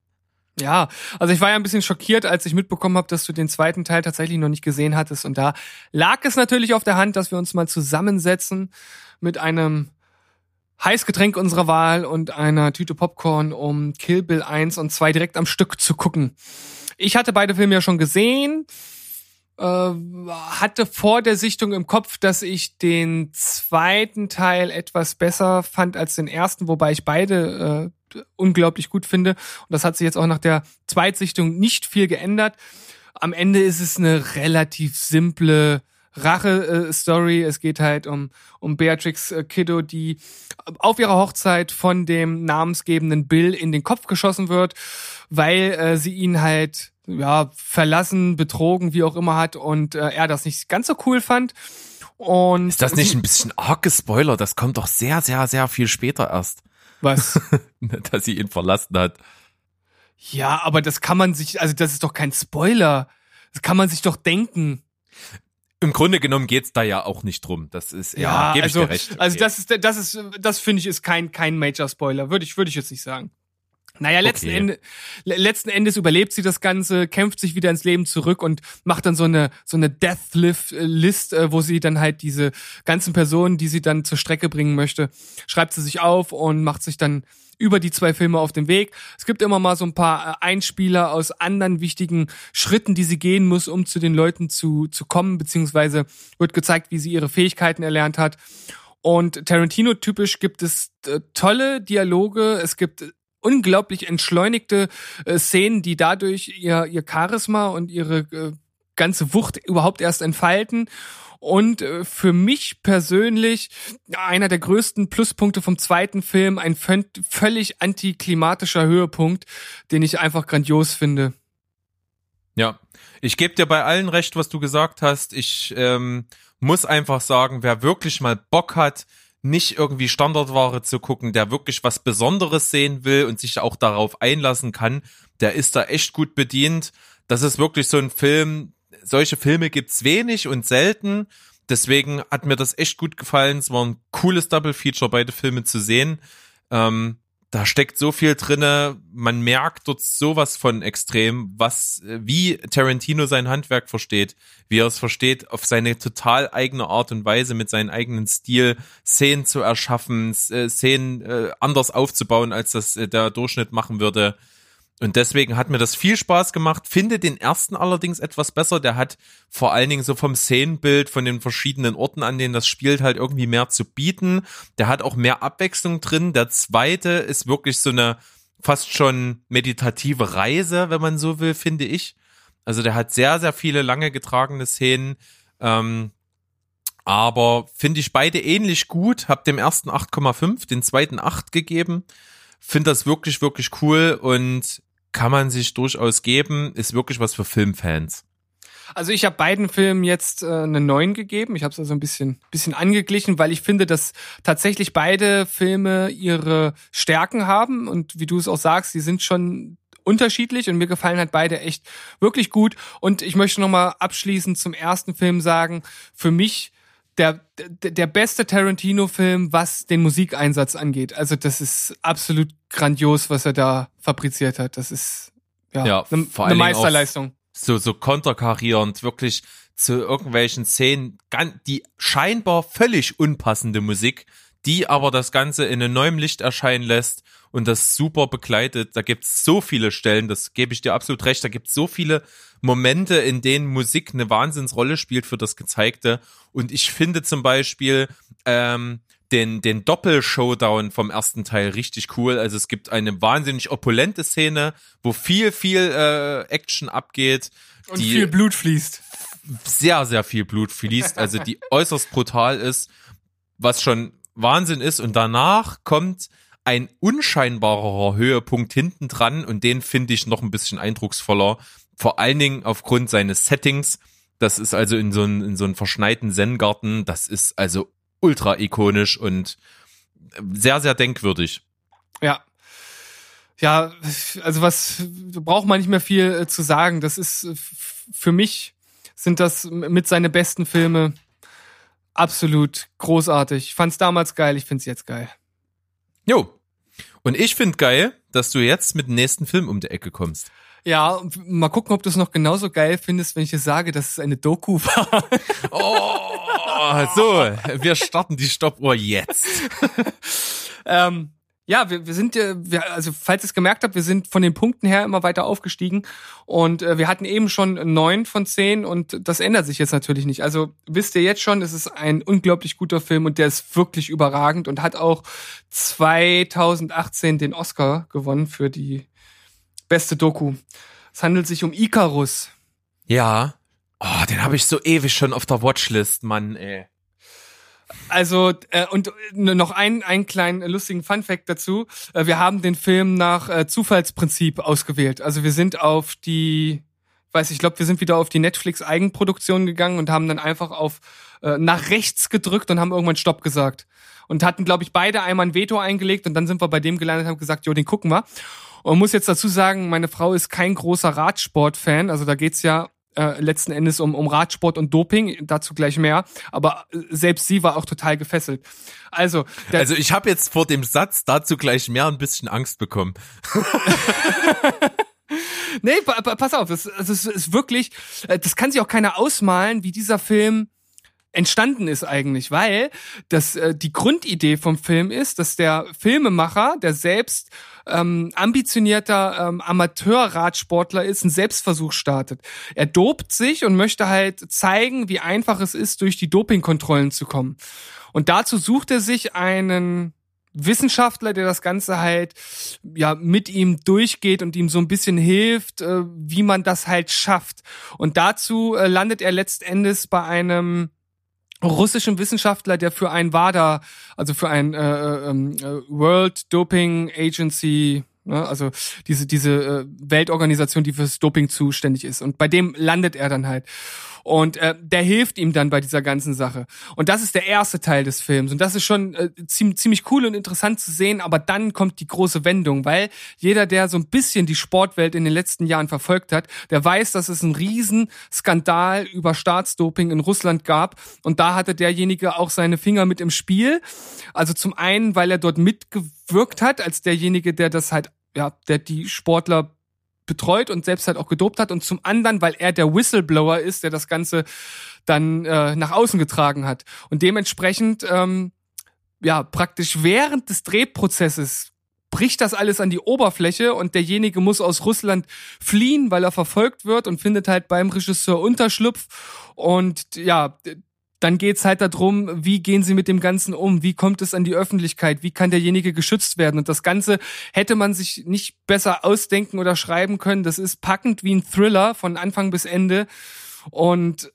Ja, also ich war ja ein bisschen schockiert, als ich mitbekommen habe, dass du den zweiten Teil tatsächlich noch nicht gesehen hattest. Und da lag es natürlich auf der Hand, dass wir uns mal zusammensetzen mit einem Heißgetränk unserer Wahl und einer Tüte Popcorn, um Kill Bill 1 und 2 direkt am Stück zu gucken. Ich hatte beide Filme ja schon gesehen, hatte vor der Sichtung im Kopf, dass ich den zweiten Teil etwas besser fand als den ersten, wobei ich beide äh, unglaublich gut finde. Und das hat sich jetzt auch nach der Zweitsichtung nicht viel geändert. Am Ende ist es eine relativ simple Rache-Story. Es geht halt um, um Beatrix äh, Kiddo, die auf ihrer Hochzeit von dem namensgebenden Bill in den Kopf geschossen wird, weil äh, sie ihn halt ja verlassen, betrogen, wie auch immer hat und äh, er das nicht ganz so cool fand. Und Ist das nicht ein bisschen arg gespoilert? Das kommt doch sehr, sehr, sehr viel später erst, was? *laughs* dass sie ihn verlassen hat. Ja, aber das kann man sich, also das ist doch kein Spoiler. Das kann man sich doch denken. Im Grunde genommen geht's da ja auch nicht drum. Das ist, ja, Ja, gebe also, recht. also Okay. das ist, das ist, das finde ich ist kein, kein Major Spoiler. Würde ich, würde ich jetzt nicht sagen. Naja, letzten, Okay. Ende, le- letzten Endes überlebt sie das Ganze, kämpft sich wieder ins Leben zurück und macht dann so eine, so eine Death List, äh, wo sie dann halt diese ganzen Personen, die sie dann zur Strecke bringen möchte, schreibt sie sich auf und macht sich dann über die zwei Filme auf den Weg. Es gibt immer mal so ein paar äh, Einspieler aus anderen wichtigen Schritten, die sie gehen muss, um zu den Leuten zu, zu kommen, beziehungsweise wird gezeigt, wie sie ihre Fähigkeiten erlernt hat. Und Tarantino-typisch gibt es äh, tolle Dialoge, es gibt unglaublich entschleunigte äh, Szenen, die dadurch ihr, ihr Charisma und ihre äh, ganze Wucht überhaupt erst entfalten. Und äh, für mich persönlich einer der größten Pluspunkte vom zweiten Film, ein völlig antiklimatischer Höhepunkt, den ich einfach grandios finde. Ja, ich gebe dir bei allen recht, was du gesagt hast. Ich ähm, muss einfach sagen, wer wirklich mal Bock hat, nicht irgendwie Standardware zu gucken, der wirklich was Besonderes sehen will und sich auch darauf einlassen kann, der ist da echt gut bedient. Das ist wirklich so ein Film, solche Filme gibt's wenig und selten. Deswegen hat mir das echt gut gefallen. Es war ein cooles Double Feature, beide Filme zu sehen. Ähm, da steckt so viel drinne. Man merkt dort sowas von extrem, was, äh, wie Tarantino sein Handwerk versteht, wie er es versteht, auf seine total eigene Art und Weise mit seinem eigenen Stil Szenen zu erschaffen, äh, Szenen äh, anders aufzubauen, als das der Durchschnitt machen würde. Und deswegen hat mir das viel Spaß gemacht. Finde den ersten allerdings etwas besser. Der hat vor allen Dingen so vom Szenenbild, von den verschiedenen Orten, an denen das spielt, halt irgendwie mehr zu bieten. Der hat auch mehr Abwechslung drin. Der zweite ist wirklich so eine fast schon meditative Reise, wenn man so will, finde ich. Also der hat sehr, sehr viele lange getragene Szenen. Ähm, aber finde ich beide ähnlich gut. Hab dem ersten 8,5, den zweiten 8 gegeben. Finde das wirklich, wirklich cool und kann man sich durchaus geben. Ist wirklich was für Filmfans. Also ich habe beiden Filmen jetzt äh, eine 9 gegeben. Ich habe es also ein bisschen, bisschen angeglichen, weil ich finde, dass tatsächlich beide Filme ihre Stärken haben. Und wie du es auch sagst, die sind schon unterschiedlich und mir gefallen halt beide echt wirklich gut. Und ich möchte nochmal abschließend zum ersten Film sagen, für mich der, der, der beste Tarantino-Film, was den Musikeinsatz angeht. Also das ist absolut grandios, was er da fabriziert hat. Das ist ja, Ja, eine, auch- Meisterleistung. So, so konterkarierend, wirklich zu irgendwelchen Szenen, die scheinbar völlig unpassende Musik, die aber das Ganze in einem neuen Licht erscheinen lässt und das super begleitet. Da gibt's so viele Stellen, das gebe ich dir absolut recht, da gibt's so viele Momente, in denen Musik eine Wahnsinnsrolle spielt für das Gezeigte. Und ich finde zum Beispiel ähm, den, den Doppel-Showdown vom ersten Teil richtig cool. Also es gibt eine wahnsinnig opulente Szene, wo viel, viel äh, Action abgeht. Und viel Blut fließt. sehr, sehr viel Blut fließt, also die *laughs* äußerst brutal ist, was schon Wahnsinn ist. Und danach kommt ein unscheinbarer Höhepunkt hinten dran und den finde ich noch ein bisschen eindrucksvoller. Vor allen Dingen aufgrund seines Settings. Das ist also in so einem in so einem verschneiten Zen-Garten. Das ist also ultra ikonisch und sehr, sehr denkwürdig. Ja. Ja, also was braucht man nicht mehr viel äh, zu sagen. Das ist äh, für mich sind das mit seine besten Filme absolut großartig. Ich fand's damals geil, ich find's jetzt geil. Jo. Und ich finde geil, dass du jetzt mit dem nächsten Film um die Ecke kommst. Ja, mal gucken, ob du es noch genauso geil findest, wenn ich dir sage, dass es eine Doku war. *laughs* Oh, so, wir starten die Stoppuhr jetzt. *laughs* ähm, ja, wir, wir sind ja, wir, also falls ihr es gemerkt habt, wir sind von den Punkten her immer weiter aufgestiegen und äh, wir hatten eben schon neun von zehn und das ändert sich jetzt natürlich nicht. Also wisst ihr jetzt schon, es ist ein unglaublich guter Film und der ist wirklich überragend und hat auch 2018 den Oscar gewonnen für die beste Doku. Es handelt sich um Icarus. Ja. Oh, den habe ich so ewig schon auf der Watchlist, Mann, ey. Also äh, und n- noch ein einen kleinen lustigen Funfact dazu: äh, Wir haben den Film nach äh, Zufallsprinzip ausgewählt. Also wir sind auf die, weiß ich glaube, wir sind wieder auf die Netflix Eigenproduktion gegangen und haben dann einfach auf äh, nach rechts gedrückt und haben irgendwann Stopp gesagt und hatten glaube ich beide einmal ein Veto eingelegt und dann sind wir bei dem gelandet und haben gesagt, jo, den gucken wir. Und muss jetzt dazu sagen, meine Frau ist kein großer Radsport-Fan. Also da geht's ja äh, letzten Endes um, um Radsport und Doping, dazu gleich mehr. Aber äh, selbst sie war auch total gefesselt. Also, Also ich habe jetzt vor dem Satz dazu gleich mehr ein bisschen Angst bekommen. *laughs* Nee, pa pa pass auf, ist, ist wirklich, äh, das kann sich auch keiner ausmalen, wie dieser Film entstanden ist eigentlich, weil das äh, die Grundidee vom Film ist, dass der Filmemacher, der selbst ähm, ambitionierter ähm, Amateurradsportler ist, einen Selbstversuch startet. Er dopt sich und möchte halt zeigen, wie einfach es ist, durch die Dopingkontrollen zu kommen. Und dazu sucht er sich einen Wissenschaftler, der das Ganze halt ja mit ihm durchgeht und ihm so ein bisschen hilft, äh, wie man das halt schafft. Und dazu äh, landet er letztendes bei einem russischen Wissenschaftler, der für ein WADA, also für ein äh, äh, äh, World Doping Agency, ne, also diese diese äh, Weltorganisation, die fürs Doping zuständig ist. Und bei dem landet er dann halt. Und äh, der hilft ihm dann bei dieser ganzen Sache. Und das ist der erste Teil des Films. Und das ist schon äh, ziemlich, ziemlich cool und interessant zu sehen. Aber dann kommt die große Wendung, weil jeder, der so ein bisschen die Sportwelt in den letzten Jahren verfolgt hat, der weiß, dass es einen riesen Skandal über Staatsdoping in Russland gab. Und da hatte derjenige auch seine Finger mit im Spiel. Also zum einen, weil er dort mitgewirkt hat, als derjenige, der das halt, ja, der die Sportler betreut und selbst halt auch gedopt hat und zum anderen, weil er der Whistleblower ist, der das Ganze dann äh, nach außen getragen hat. Und dementsprechend, ähm, ja, praktisch während des Drehprozesses bricht das alles an die Oberfläche und derjenige muss aus Russland fliehen, weil er verfolgt wird und findet halt beim Regisseur Unterschlupf. Und ja, dann geht's halt darum, wie gehen sie mit dem Ganzen um, wie kommt es an die Öffentlichkeit, wie kann derjenige geschützt werden. Und das Ganze hätte man sich nicht besser ausdenken oder schreiben können. Das ist packend wie ein Thriller von Anfang bis Ende. Und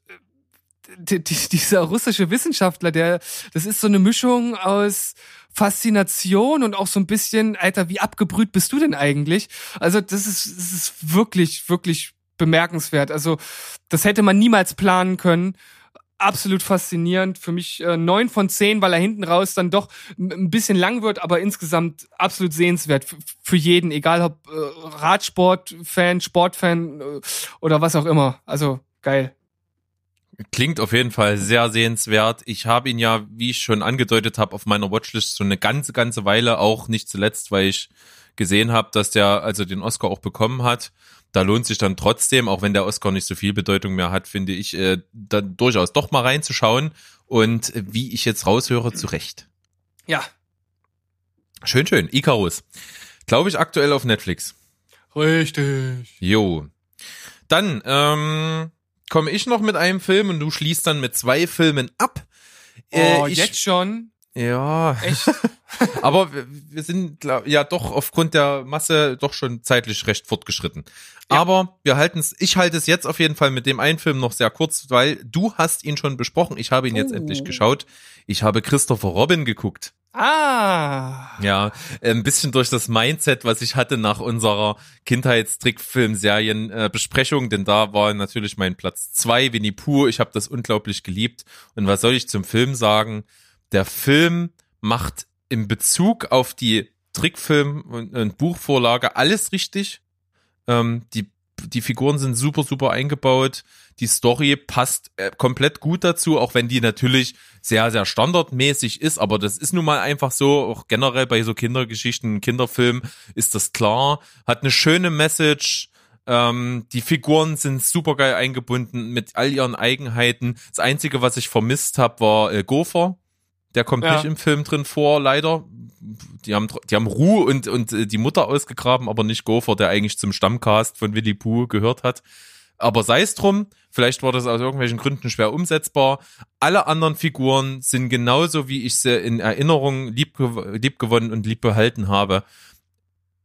die, dieser russische Wissenschaftler, der, das ist so eine Mischung aus Faszination und auch so ein bisschen, Alter, wie abgebrüht bist du denn eigentlich? Also das ist, das ist wirklich, wirklich bemerkenswert. Also das hätte man niemals planen können absolut faszinierend. Für mich äh, neun von zehn, weil er hinten raus dann doch ein bisschen lang wird, aber insgesamt absolut sehenswert für, für jeden, egal ob äh, Radsport-Fan, Sportfan äh, oder was auch immer. Also geil. Klingt auf jeden Fall sehr sehenswert. Ich habe ihn ja, wie ich schon angedeutet habe, auf meiner Watchlist so eine ganze, ganze Weile, auch nicht zuletzt, weil ich gesehen habe, dass der also den Oscar auch bekommen hat da lohnt sich dann trotzdem, auch wenn der Oscar nicht so viel Bedeutung mehr hat, finde ich, äh, da durchaus doch mal reinzuschauen. Und wie ich jetzt raushöre, zu Recht. Ja. Schön, schön. Icarus. Glaube ich aktuell auf Netflix. Richtig. Jo. Dann ähm, komme ich noch mit einem Film und du schließt dann mit zwei Filmen ab. Äh, Oh, ich, jetzt schon? Ja. Echt? *laughs* *laughs* Aber wir, sind ja doch aufgrund der Masse doch schon zeitlich recht fortgeschritten. Ja. Aber wir halten es, ich halte es jetzt auf jeden Fall mit dem einen Film noch sehr kurz, weil du hast ihn schon besprochen. Ich habe ihn jetzt Oh. endlich geschaut. Ich habe Christopher Robin geguckt. ah. Ja, ein bisschen durch das Mindset, was ich hatte nach unserer Kindheitstrickfilmserien-Besprechung, denn da war natürlich mein Platz zwei, Winnie Pooh. Ich habe das unglaublich geliebt. Und was soll ich zum Film sagen? Der Film macht in Bezug auf die Trickfilm- und, und Buchvorlage alles richtig. Ähm, die, die Figuren sind super, super eingebaut. Die Story passt äh, komplett gut dazu, auch wenn die natürlich sehr, sehr standardmäßig ist. Aber das ist nun mal einfach so, auch generell bei so Kindergeschichten, Kinderfilmen ist das klar. Hat eine schöne Message. Ähm, die Figuren sind super geil eingebunden mit all ihren Eigenheiten. Das Einzige, was ich vermisst habe, war äh, Gopher. Der kommt Ja. nicht im Film drin vor, leider. Die haben, die haben Ruhe und, und äh, die Mutter ausgegraben, aber nicht Gopher, der eigentlich zum Stammcast von Willy Pooh gehört hat. Aber sei es drum, vielleicht war das aus irgendwelchen Gründen schwer umsetzbar. Alle anderen Figuren sind genauso, wie ich sie in Erinnerung lieb, lieb gewonnen und lieb behalten habe.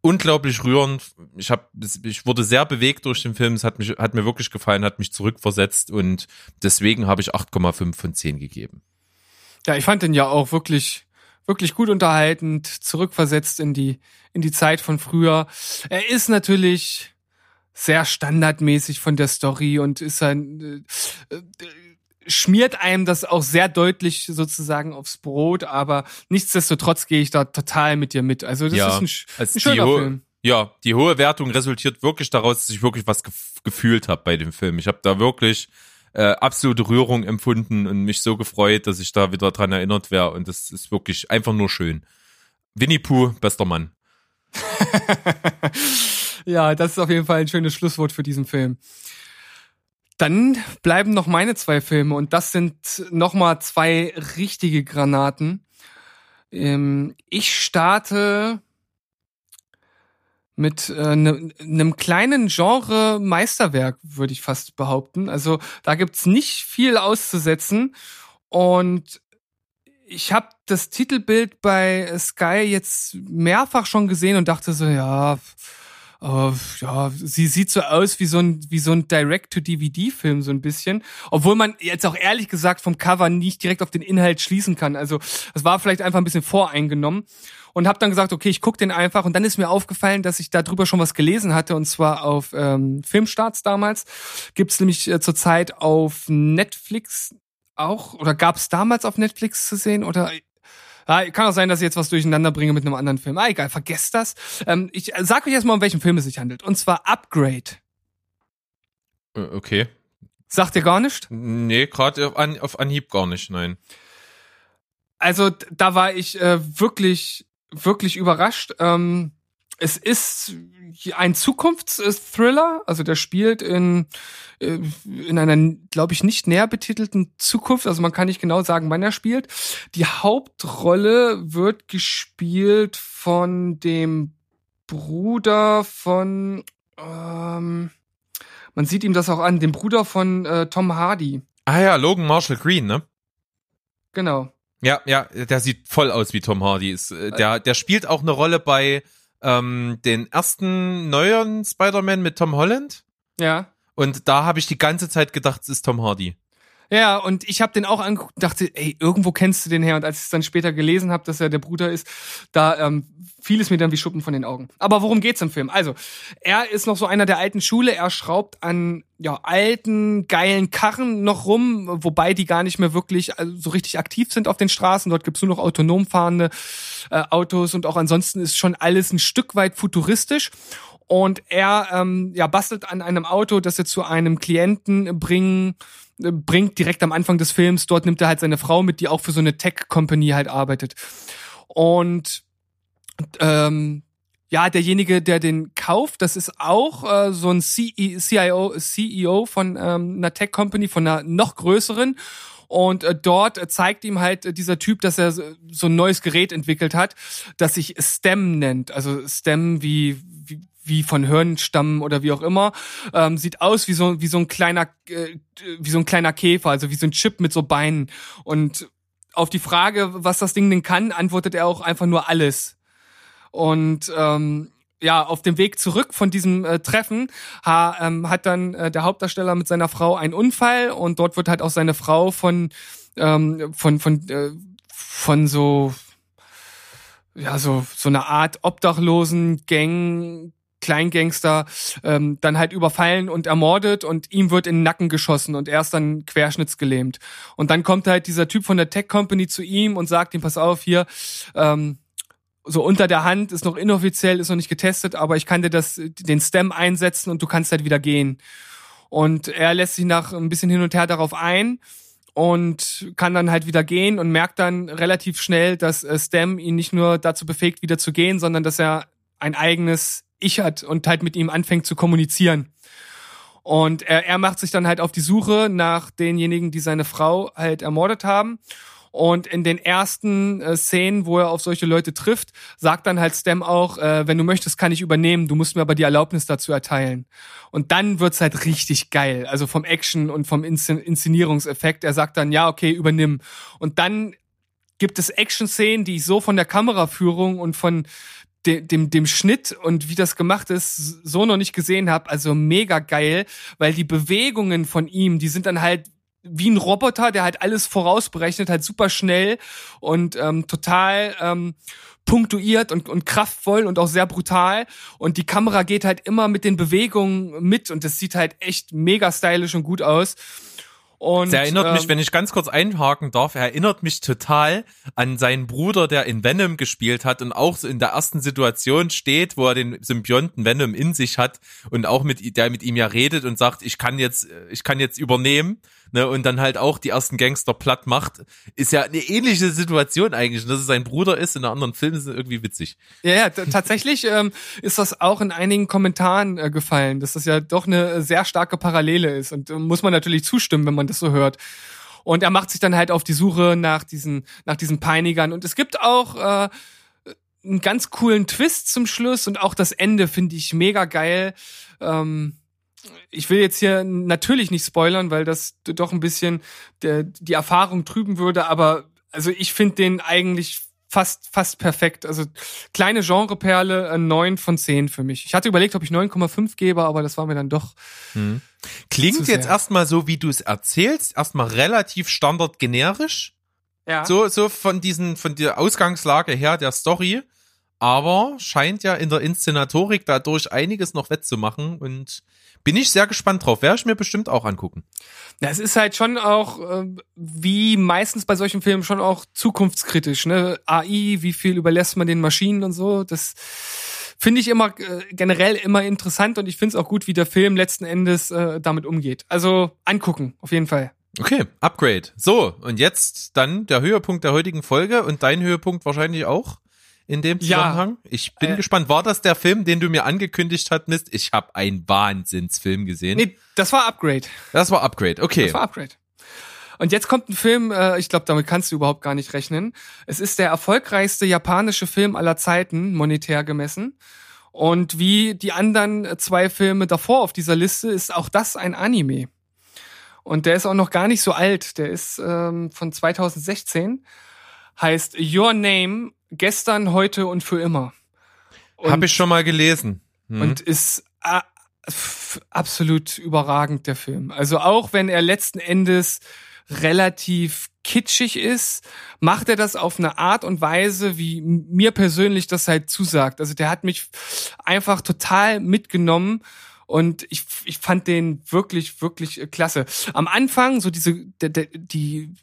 Unglaublich rührend. Ich hab, ich wurde sehr bewegt durch den Film. Es hat mich, hat mir wirklich gefallen, hat mich zurückversetzt und deswegen habe ich 8,5 von 10 gegeben. Ja, ich fand den ja auch wirklich, wirklich gut unterhaltend, zurückversetzt in die, in die Zeit von früher. Er ist natürlich sehr standardmäßig von der Story und ist ein, äh, äh, schmiert einem das auch sehr deutlich sozusagen aufs Brot, aber nichtsdestotrotz gehe ich da total mit dir mit. Also das Ja, ist ein, ein schöner Film. Ja, die hohe Wertung resultiert wirklich daraus, dass ich wirklich was gef gefühlt habe bei dem Film. Ich habe da wirklich äh, absolute Rührung empfunden und mich so gefreut, dass ich da wieder dran erinnert wäre. Und das ist wirklich einfach nur schön. Winnie Pooh, bester Mann. *laughs* ja, das ist auf jeden Fall ein schönes Schlusswort für diesen Film. Dann bleiben noch meine zwei Filme und das sind nochmal zwei richtige Granaten. Ähm, ich starte mit äh, ne, einem kleinen Genre Meisterwerk, würde ich fast behaupten. Also da gibt's nicht viel auszusetzen und ich habe das Titelbild bei Sky jetzt mehrfach schon gesehen und dachte so, ja, äh, ja, sie sieht so aus wie so ein wie so ein Direct-to-DVD-Film so ein bisschen, obwohl man jetzt auch ehrlich gesagt vom Cover nicht direkt auf den Inhalt schließen kann. Also es war vielleicht einfach ein bisschen voreingenommen und habe dann gesagt, okay, ich guck den einfach. Und dann ist mir aufgefallen, dass ich darüber schon was gelesen hatte und zwar auf ähm, Filmstarts damals. Gibt's nämlich äh, zurzeit auf Netflix auch oder gab's damals auf Netflix zu sehen oder ja, kann auch sein, dass ich jetzt was durcheinander bringe mit einem anderen Film. Ah, egal, vergesst das. Ähm, ich sag euch erstmal, um welchen Film es sich handelt. Und zwar Upgrade. Äh, Okay. Sagt ihr gar nicht? Nee, gerade auf, An auf Anhieb gar nicht, nein. Also da war ich äh, wirklich, wirklich überrascht. Ähm, es ist ein Zukunftsthriller, also der spielt in, äh, in einer, glaube ich, nicht näher betitelten Zukunft. Also man kann nicht genau sagen, wann er spielt. Die Hauptrolle wird gespielt von dem Bruder von, ähm, man sieht ihm das auch an, dem Bruder von äh, Tom Hardy. Ah ja, Logan Marshall Green, ne? Genau. Ja, ja, der sieht voll aus wie Tom Hardy. Ist, äh, der, der spielt auch eine Rolle bei ähm, den ersten neuen Spider-Man mit Tom Holland. Ja. Und da habe ich die ganze Zeit gedacht, es ist Tom Hardy. Ja, und ich habe den auch angeguckt und dachte, ey, irgendwo kennst du den her. Und als ich es dann später gelesen habe, dass er der Bruder ist, da ähm, fiel es mir dann wie Schuppen von den Augen. Aber worum geht's im Film? Also, er ist noch so einer der alten Schule. Er schraubt an ja alten, geilen Karren noch rum, wobei die gar nicht mehr wirklich also, so richtig aktiv sind auf den Straßen. Dort gibt's nur noch autonom fahrende äh, Autos und auch ansonsten ist schon alles ein Stück weit futuristisch. Und er ähm, ja, bastelt an einem Auto, das er zu einem Klienten bringen bringt direkt am Anfang des Films. Dort nimmt er halt seine Frau mit, die auch für so eine Tech-Company halt arbeitet. Und ähm, ja, derjenige, der den kauft, das ist auch äh, so ein CE CIO, CEO von ähm, einer Tech-Company, von einer noch größeren. Und äh, dort äh, zeigt ihm halt äh, dieser Typ, dass er so ein neues Gerät entwickelt hat, das sich STEM nennt. Also STEM wie, wie von Hirnstammen oder wie auch immer, ähm, sieht aus wie so wie so ein kleiner äh, wie so ein kleiner Käfer, also wie so ein Chip mit so Beinen. Und auf die Frage, was das Ding denn kann, antwortet er auch einfach nur alles. Und ähm, ja, auf dem Weg zurück von diesem äh, Treffen ha, ähm, hat dann äh, der Hauptdarsteller mit seiner Frau einen Unfall und dort wird halt auch seine Frau von ähm, von von äh, von so ja so so eine Art Obdachlosen Gang Kleingangster ähm, dann halt überfallen und ermordet und ihm wird in den Nacken geschossen und er ist dann querschnittsgelähmt. Und dann kommt halt dieser Typ von der Tech Company zu ihm und sagt ihm, pass auf, hier, ähm, so unter der Hand, ist noch inoffiziell, ist noch nicht getestet, aber ich kann dir das, den Stem einsetzen und du kannst halt wieder gehen. Und er lässt sich nach ein bisschen hin und her darauf ein und kann dann halt wieder gehen und merkt dann relativ schnell, dass äh, Stem ihn nicht nur dazu befähigt, wieder zu gehen, sondern dass er ein eigenes Ich hat und halt mit ihm anfängt zu kommunizieren. Und er, er macht sich dann halt auf die Suche nach denjenigen, die seine Frau halt ermordet haben. Und in den ersten äh, Szenen, wo er auf solche Leute trifft, sagt dann halt Stem auch, äh, wenn du möchtest, kann ich übernehmen, du musst mir aber die Erlaubnis dazu erteilen. Und dann wird's halt richtig geil, also vom Action und vom Inszen Inszenierungseffekt. Er sagt dann, ja, okay, übernimm. Und dann gibt es Action-Szenen, die ich so von der Kameraführung und von de dem, dem Schnitt und wie das gemacht ist, so noch nicht gesehen habe. Also mega geil, weil die Bewegungen von ihm, die sind dann halt wie ein Roboter, der halt alles vorausberechnet, halt super schnell und ähm, total ähm, punktuiert und, und kraftvoll und auch sehr brutal. Und die Kamera geht halt immer mit den Bewegungen mit und das sieht halt echt mega stylisch und gut aus. Und, Der erinnert mich, ähm, wenn ich ganz kurz einhaken darf, er erinnert mich total an seinen Bruder, der in Venom gespielt hat und auch so in der ersten Situation steht, wo er den Symbionten Venom in sich hat und auch mit, der mit ihm ja redet und sagt, ich kann jetzt, ich kann jetzt übernehmen, ne, und dann halt auch die ersten Gangster platt macht, ist ja eine ähnliche Situation eigentlich, und dass es sein Bruder ist in einer anderen Film, ist irgendwie witzig. Ja, ja, tatsächlich ähm, ist das auch in einigen Kommentaren äh, gefallen, dass das ja doch eine sehr starke Parallele ist und äh, muss man natürlich zustimmen, wenn man das so hört. Und er macht sich dann halt auf die Suche nach diesen, nach diesen Peinigern. Und es gibt auch äh, einen ganz coolen Twist zum Schluss und auch das Ende finde ich mega geil. Ähm, ich will jetzt hier natürlich nicht spoilern, weil das doch ein bisschen der, die Erfahrung trüben würde, aber also ich finde den eigentlich fast, fast perfekt. Also kleine Genreperle, ein 9 von 10 für mich. Ich hatte überlegt, ob ich 9,5 gebe, aber das war mir dann doch. Klingt Zu jetzt erstmal so, wie du es erzählst, erstmal relativ standardgenerisch. Ja. So, so von diesen, von der Ausgangslage her der Story. Aber scheint ja in der Inszenatorik dadurch einiges noch wettzumachen und bin ich sehr gespannt drauf. Werde ich mir bestimmt auch angucken. Ja, es ist halt schon auch, äh, wie meistens bei solchen Filmen, schon auch zukunftskritisch. Ne? AI, wie viel überlässt man den Maschinen und so. Das finde ich immer äh, generell immer interessant und ich finde es auch gut, wie der Film letzten Endes äh, damit umgeht. Also angucken, auf jeden Fall. Okay, Upgrade. So, und jetzt dann der Höhepunkt der heutigen Folge und dein Höhepunkt wahrscheinlich auch in dem Ja. Zusammenhang. Ich bin Äh, gespannt. War das der Film, den du mir angekündigt hast, Mist? Ich habe einen Wahnsinnsfilm gesehen. Nee, das war Upgrade. Das war Upgrade. Okay. Das war Upgrade. Und jetzt kommt ein Film, äh, ich glaube, damit kannst du überhaupt gar nicht rechnen. Es ist der erfolgreichste japanische Film aller Zeiten, monetär gemessen. Und wie die anderen zwei Filme davor auf dieser Liste ist auch das ein Anime. Und der ist auch noch gar nicht so alt. Der ist ähm, von 2016. Heißt Your Name, gestern, heute und für immer. Habe ich schon mal gelesen. Hm. und ist a- f- absolut überragend, der Film. Also auch wenn er letzten Endes relativ kitschig ist, macht er das auf eine Art und Weise, wie mir persönlich das halt zusagt. Also der hat mich einfach total mitgenommen und ich, ich fand den wirklich, wirklich äh, klasse. Am Anfang, so diese, der, die,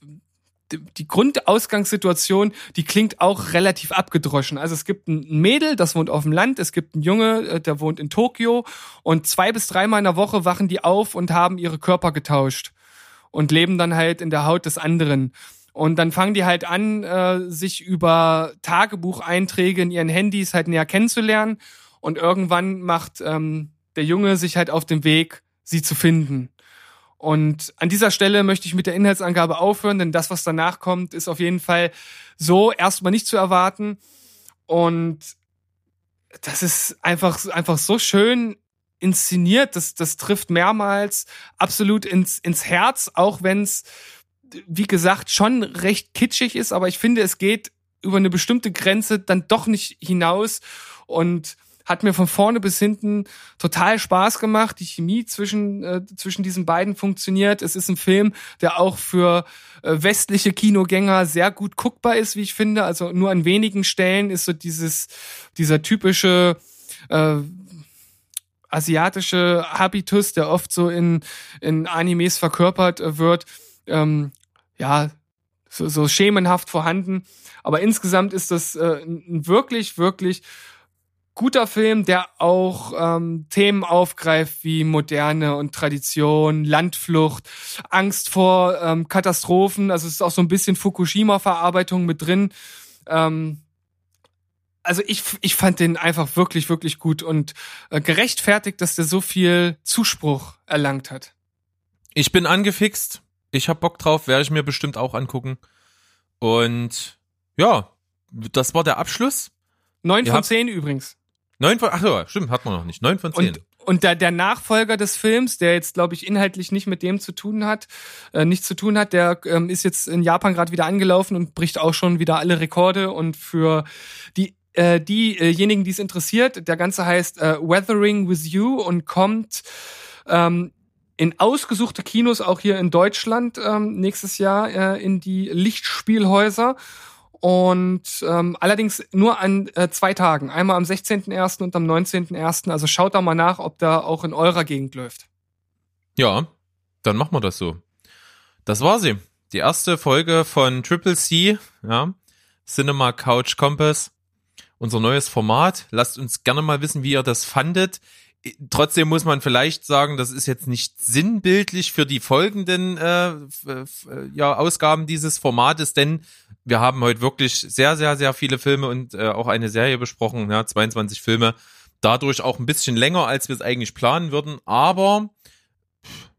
die Grundausgangssituation, die klingt auch relativ abgedroschen. Also es gibt ein Mädel, das wohnt auf dem Land, es gibt einen Junge, äh, der wohnt in Tokio und zwei bis dreimal in der Woche wachen die auf und haben ihre Körper getauscht und leben dann halt in der Haut des anderen. Und dann fangen die halt an, äh, sich über Tagebucheinträge in ihren Handys halt näher kennenzulernen. Und irgendwann macht ähm, der Junge sich halt auf den Weg, sie zu finden. Und an dieser Stelle möchte ich mit der Inhaltsangabe aufhören, denn das, was danach kommt, ist auf jeden Fall so erstmal nicht zu erwarten. Und das ist einfach, einfach so schön inszeniert. Das, das trifft mehrmals absolut ins, ins Herz, auch wenn es, wie gesagt, schon recht kitschig ist. Aber ich finde, es geht über eine bestimmte Grenze dann doch nicht hinaus und hat mir von vorne bis hinten total Spaß gemacht. Die Chemie zwischen, äh, zwischen diesen beiden funktioniert. Es ist ein Film, der auch für äh, westliche Kinogänger sehr gut guckbar ist, wie ich finde. Also nur an wenigen Stellen ist so dieses, dieser typische äh, asiatische Habitus, der oft so in, in Animes verkörpert äh, wird, ähm, ja, so, so schemenhaft vorhanden. Aber insgesamt ist das äh, ein wirklich, wirklich guter Film, der auch ähm, Themen aufgreift wie Moderne und Tradition, Landflucht, Angst vor ähm, Katastrophen. Also es ist auch so ein bisschen Fukushima-Verarbeitung mit drin. Ähm, also ich, ich fand den einfach wirklich, wirklich gut und äh, gerechtfertigt, dass der so viel Zuspruch erlangt hat. Ich bin angefixt. Ich hab Bock drauf, werde ich mir bestimmt auch angucken. Und ja, das war der Abschluss. Neun von zehn übrigens. Neun von, ach ja, stimmt, hat man noch nicht. Neun von zehn. Und, und der, der Nachfolger des Films, der jetzt, glaube ich, inhaltlich nicht mit dem zu tun hat, äh, nichts zu tun hat, der ähm, ist jetzt in Japan gerade wieder angelaufen und bricht auch schon wieder alle Rekorde. Und für die äh, diejenigen, die es interessiert, der Ganze heißt äh, Weathering with You und kommt ähm, in ausgesuchte Kinos, auch hier in Deutschland, ähm, nächstes Jahr äh, in die Lichtspielhäuser. Und ähm, allerdings nur an äh, zwei Tagen. Einmal am 16.01. und am 19.01. Also schaut da mal nach, ob da auch in eurer Gegend läuft. Ja, dann machen wir das so. Das war sie. Die erste Folge von Triple C, ja. Cinema Couch Compass. Unser neues Format. Lasst uns gerne mal wissen, wie ihr das fandet. Trotzdem muss man vielleicht sagen, das ist jetzt nicht sinnbildlich für die folgenden äh, ja, Ausgaben dieses Formates, denn wir haben heute wirklich sehr, sehr, sehr viele Filme und äh, auch eine Serie besprochen, ja, 22 Filme. Dadurch auch ein bisschen länger, als wir es eigentlich planen würden, aber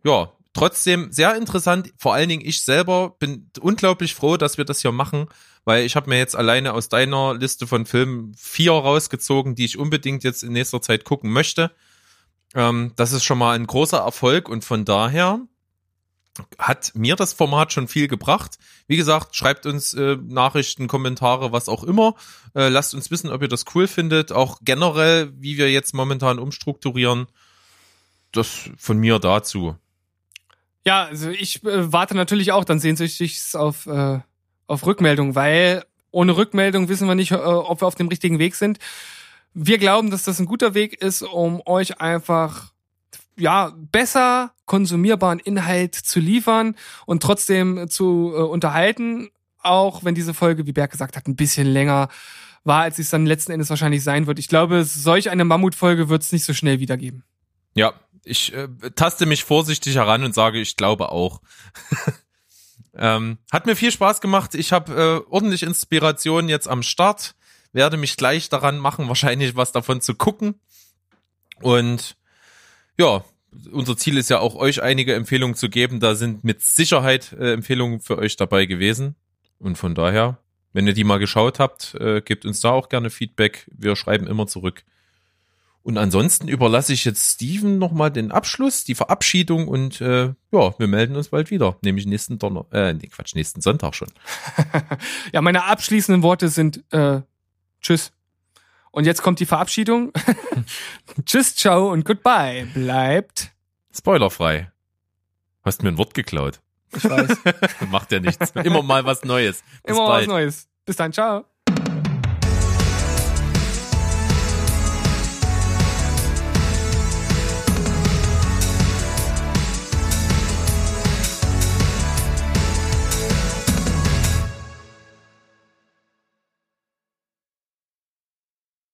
ja, trotzdem sehr interessant. Vor allen Dingen ich selber bin unglaublich froh, dass wir das hier machen, weil ich habe mir jetzt alleine aus deiner Liste von Filmen vier rausgezogen, die ich unbedingt jetzt in nächster Zeit gucken möchte. Ähm, das ist schon mal ein großer Erfolg und von daher hat mir das Format schon viel gebracht. Wie gesagt, schreibt uns äh, Nachrichten, Kommentare, was auch immer. Äh, lasst uns wissen, ob ihr das cool findet. Auch generell, wie wir jetzt momentan umstrukturieren. Das von mir dazu. Ja, also ich äh, warte natürlich auch dann sehnsüchtig auf, äh, auf Rückmeldung, weil ohne Rückmeldung wissen wir nicht, äh, ob wir auf dem richtigen Weg sind. Wir glauben, dass das ein guter Weg ist, um euch einfach ja besser konsumierbaren Inhalt zu liefern und trotzdem zu äh, unterhalten, auch wenn diese Folge, wie Berg gesagt hat, ein bisschen länger war, als es dann letzten Endes wahrscheinlich sein wird. Ich glaube, solch eine Mammutfolge wird es nicht so schnell wiedergeben. Ja, ich äh, taste mich vorsichtig heran und sage, ich glaube auch. *laughs* ähm, hat mir viel Spaß gemacht. Ich habe äh, ordentlich Inspiration jetzt am Start. Werde mich gleich daran machen, wahrscheinlich was davon zu gucken. Und ja, unser Ziel ist ja auch euch einige Empfehlungen zu geben. Da sind mit Sicherheit äh, Empfehlungen für euch dabei gewesen. Und von daher, wenn ihr die mal geschaut habt, äh, gebt uns da auch gerne Feedback. Wir schreiben immer zurück. Und ansonsten überlasse ich jetzt Steven nochmal den Abschluss, die Verabschiedung und äh, ja, wir melden uns bald wieder, nämlich nächsten Donner, äh, nee, Quatsch, nächsten Sonntag schon. *laughs* ja, meine abschließenden Worte sind äh, Tschüss. Und jetzt kommt die Verabschiedung. *laughs* tschüss, ciao und goodbye. Bleibt spoilerfrei. Hast mir ein Wort geklaut. Ich weiß. *laughs* Macht ja nichts. Immer mal was Neues. *laughs* Bis Immer bald. was Neues. Bis dann, ciao.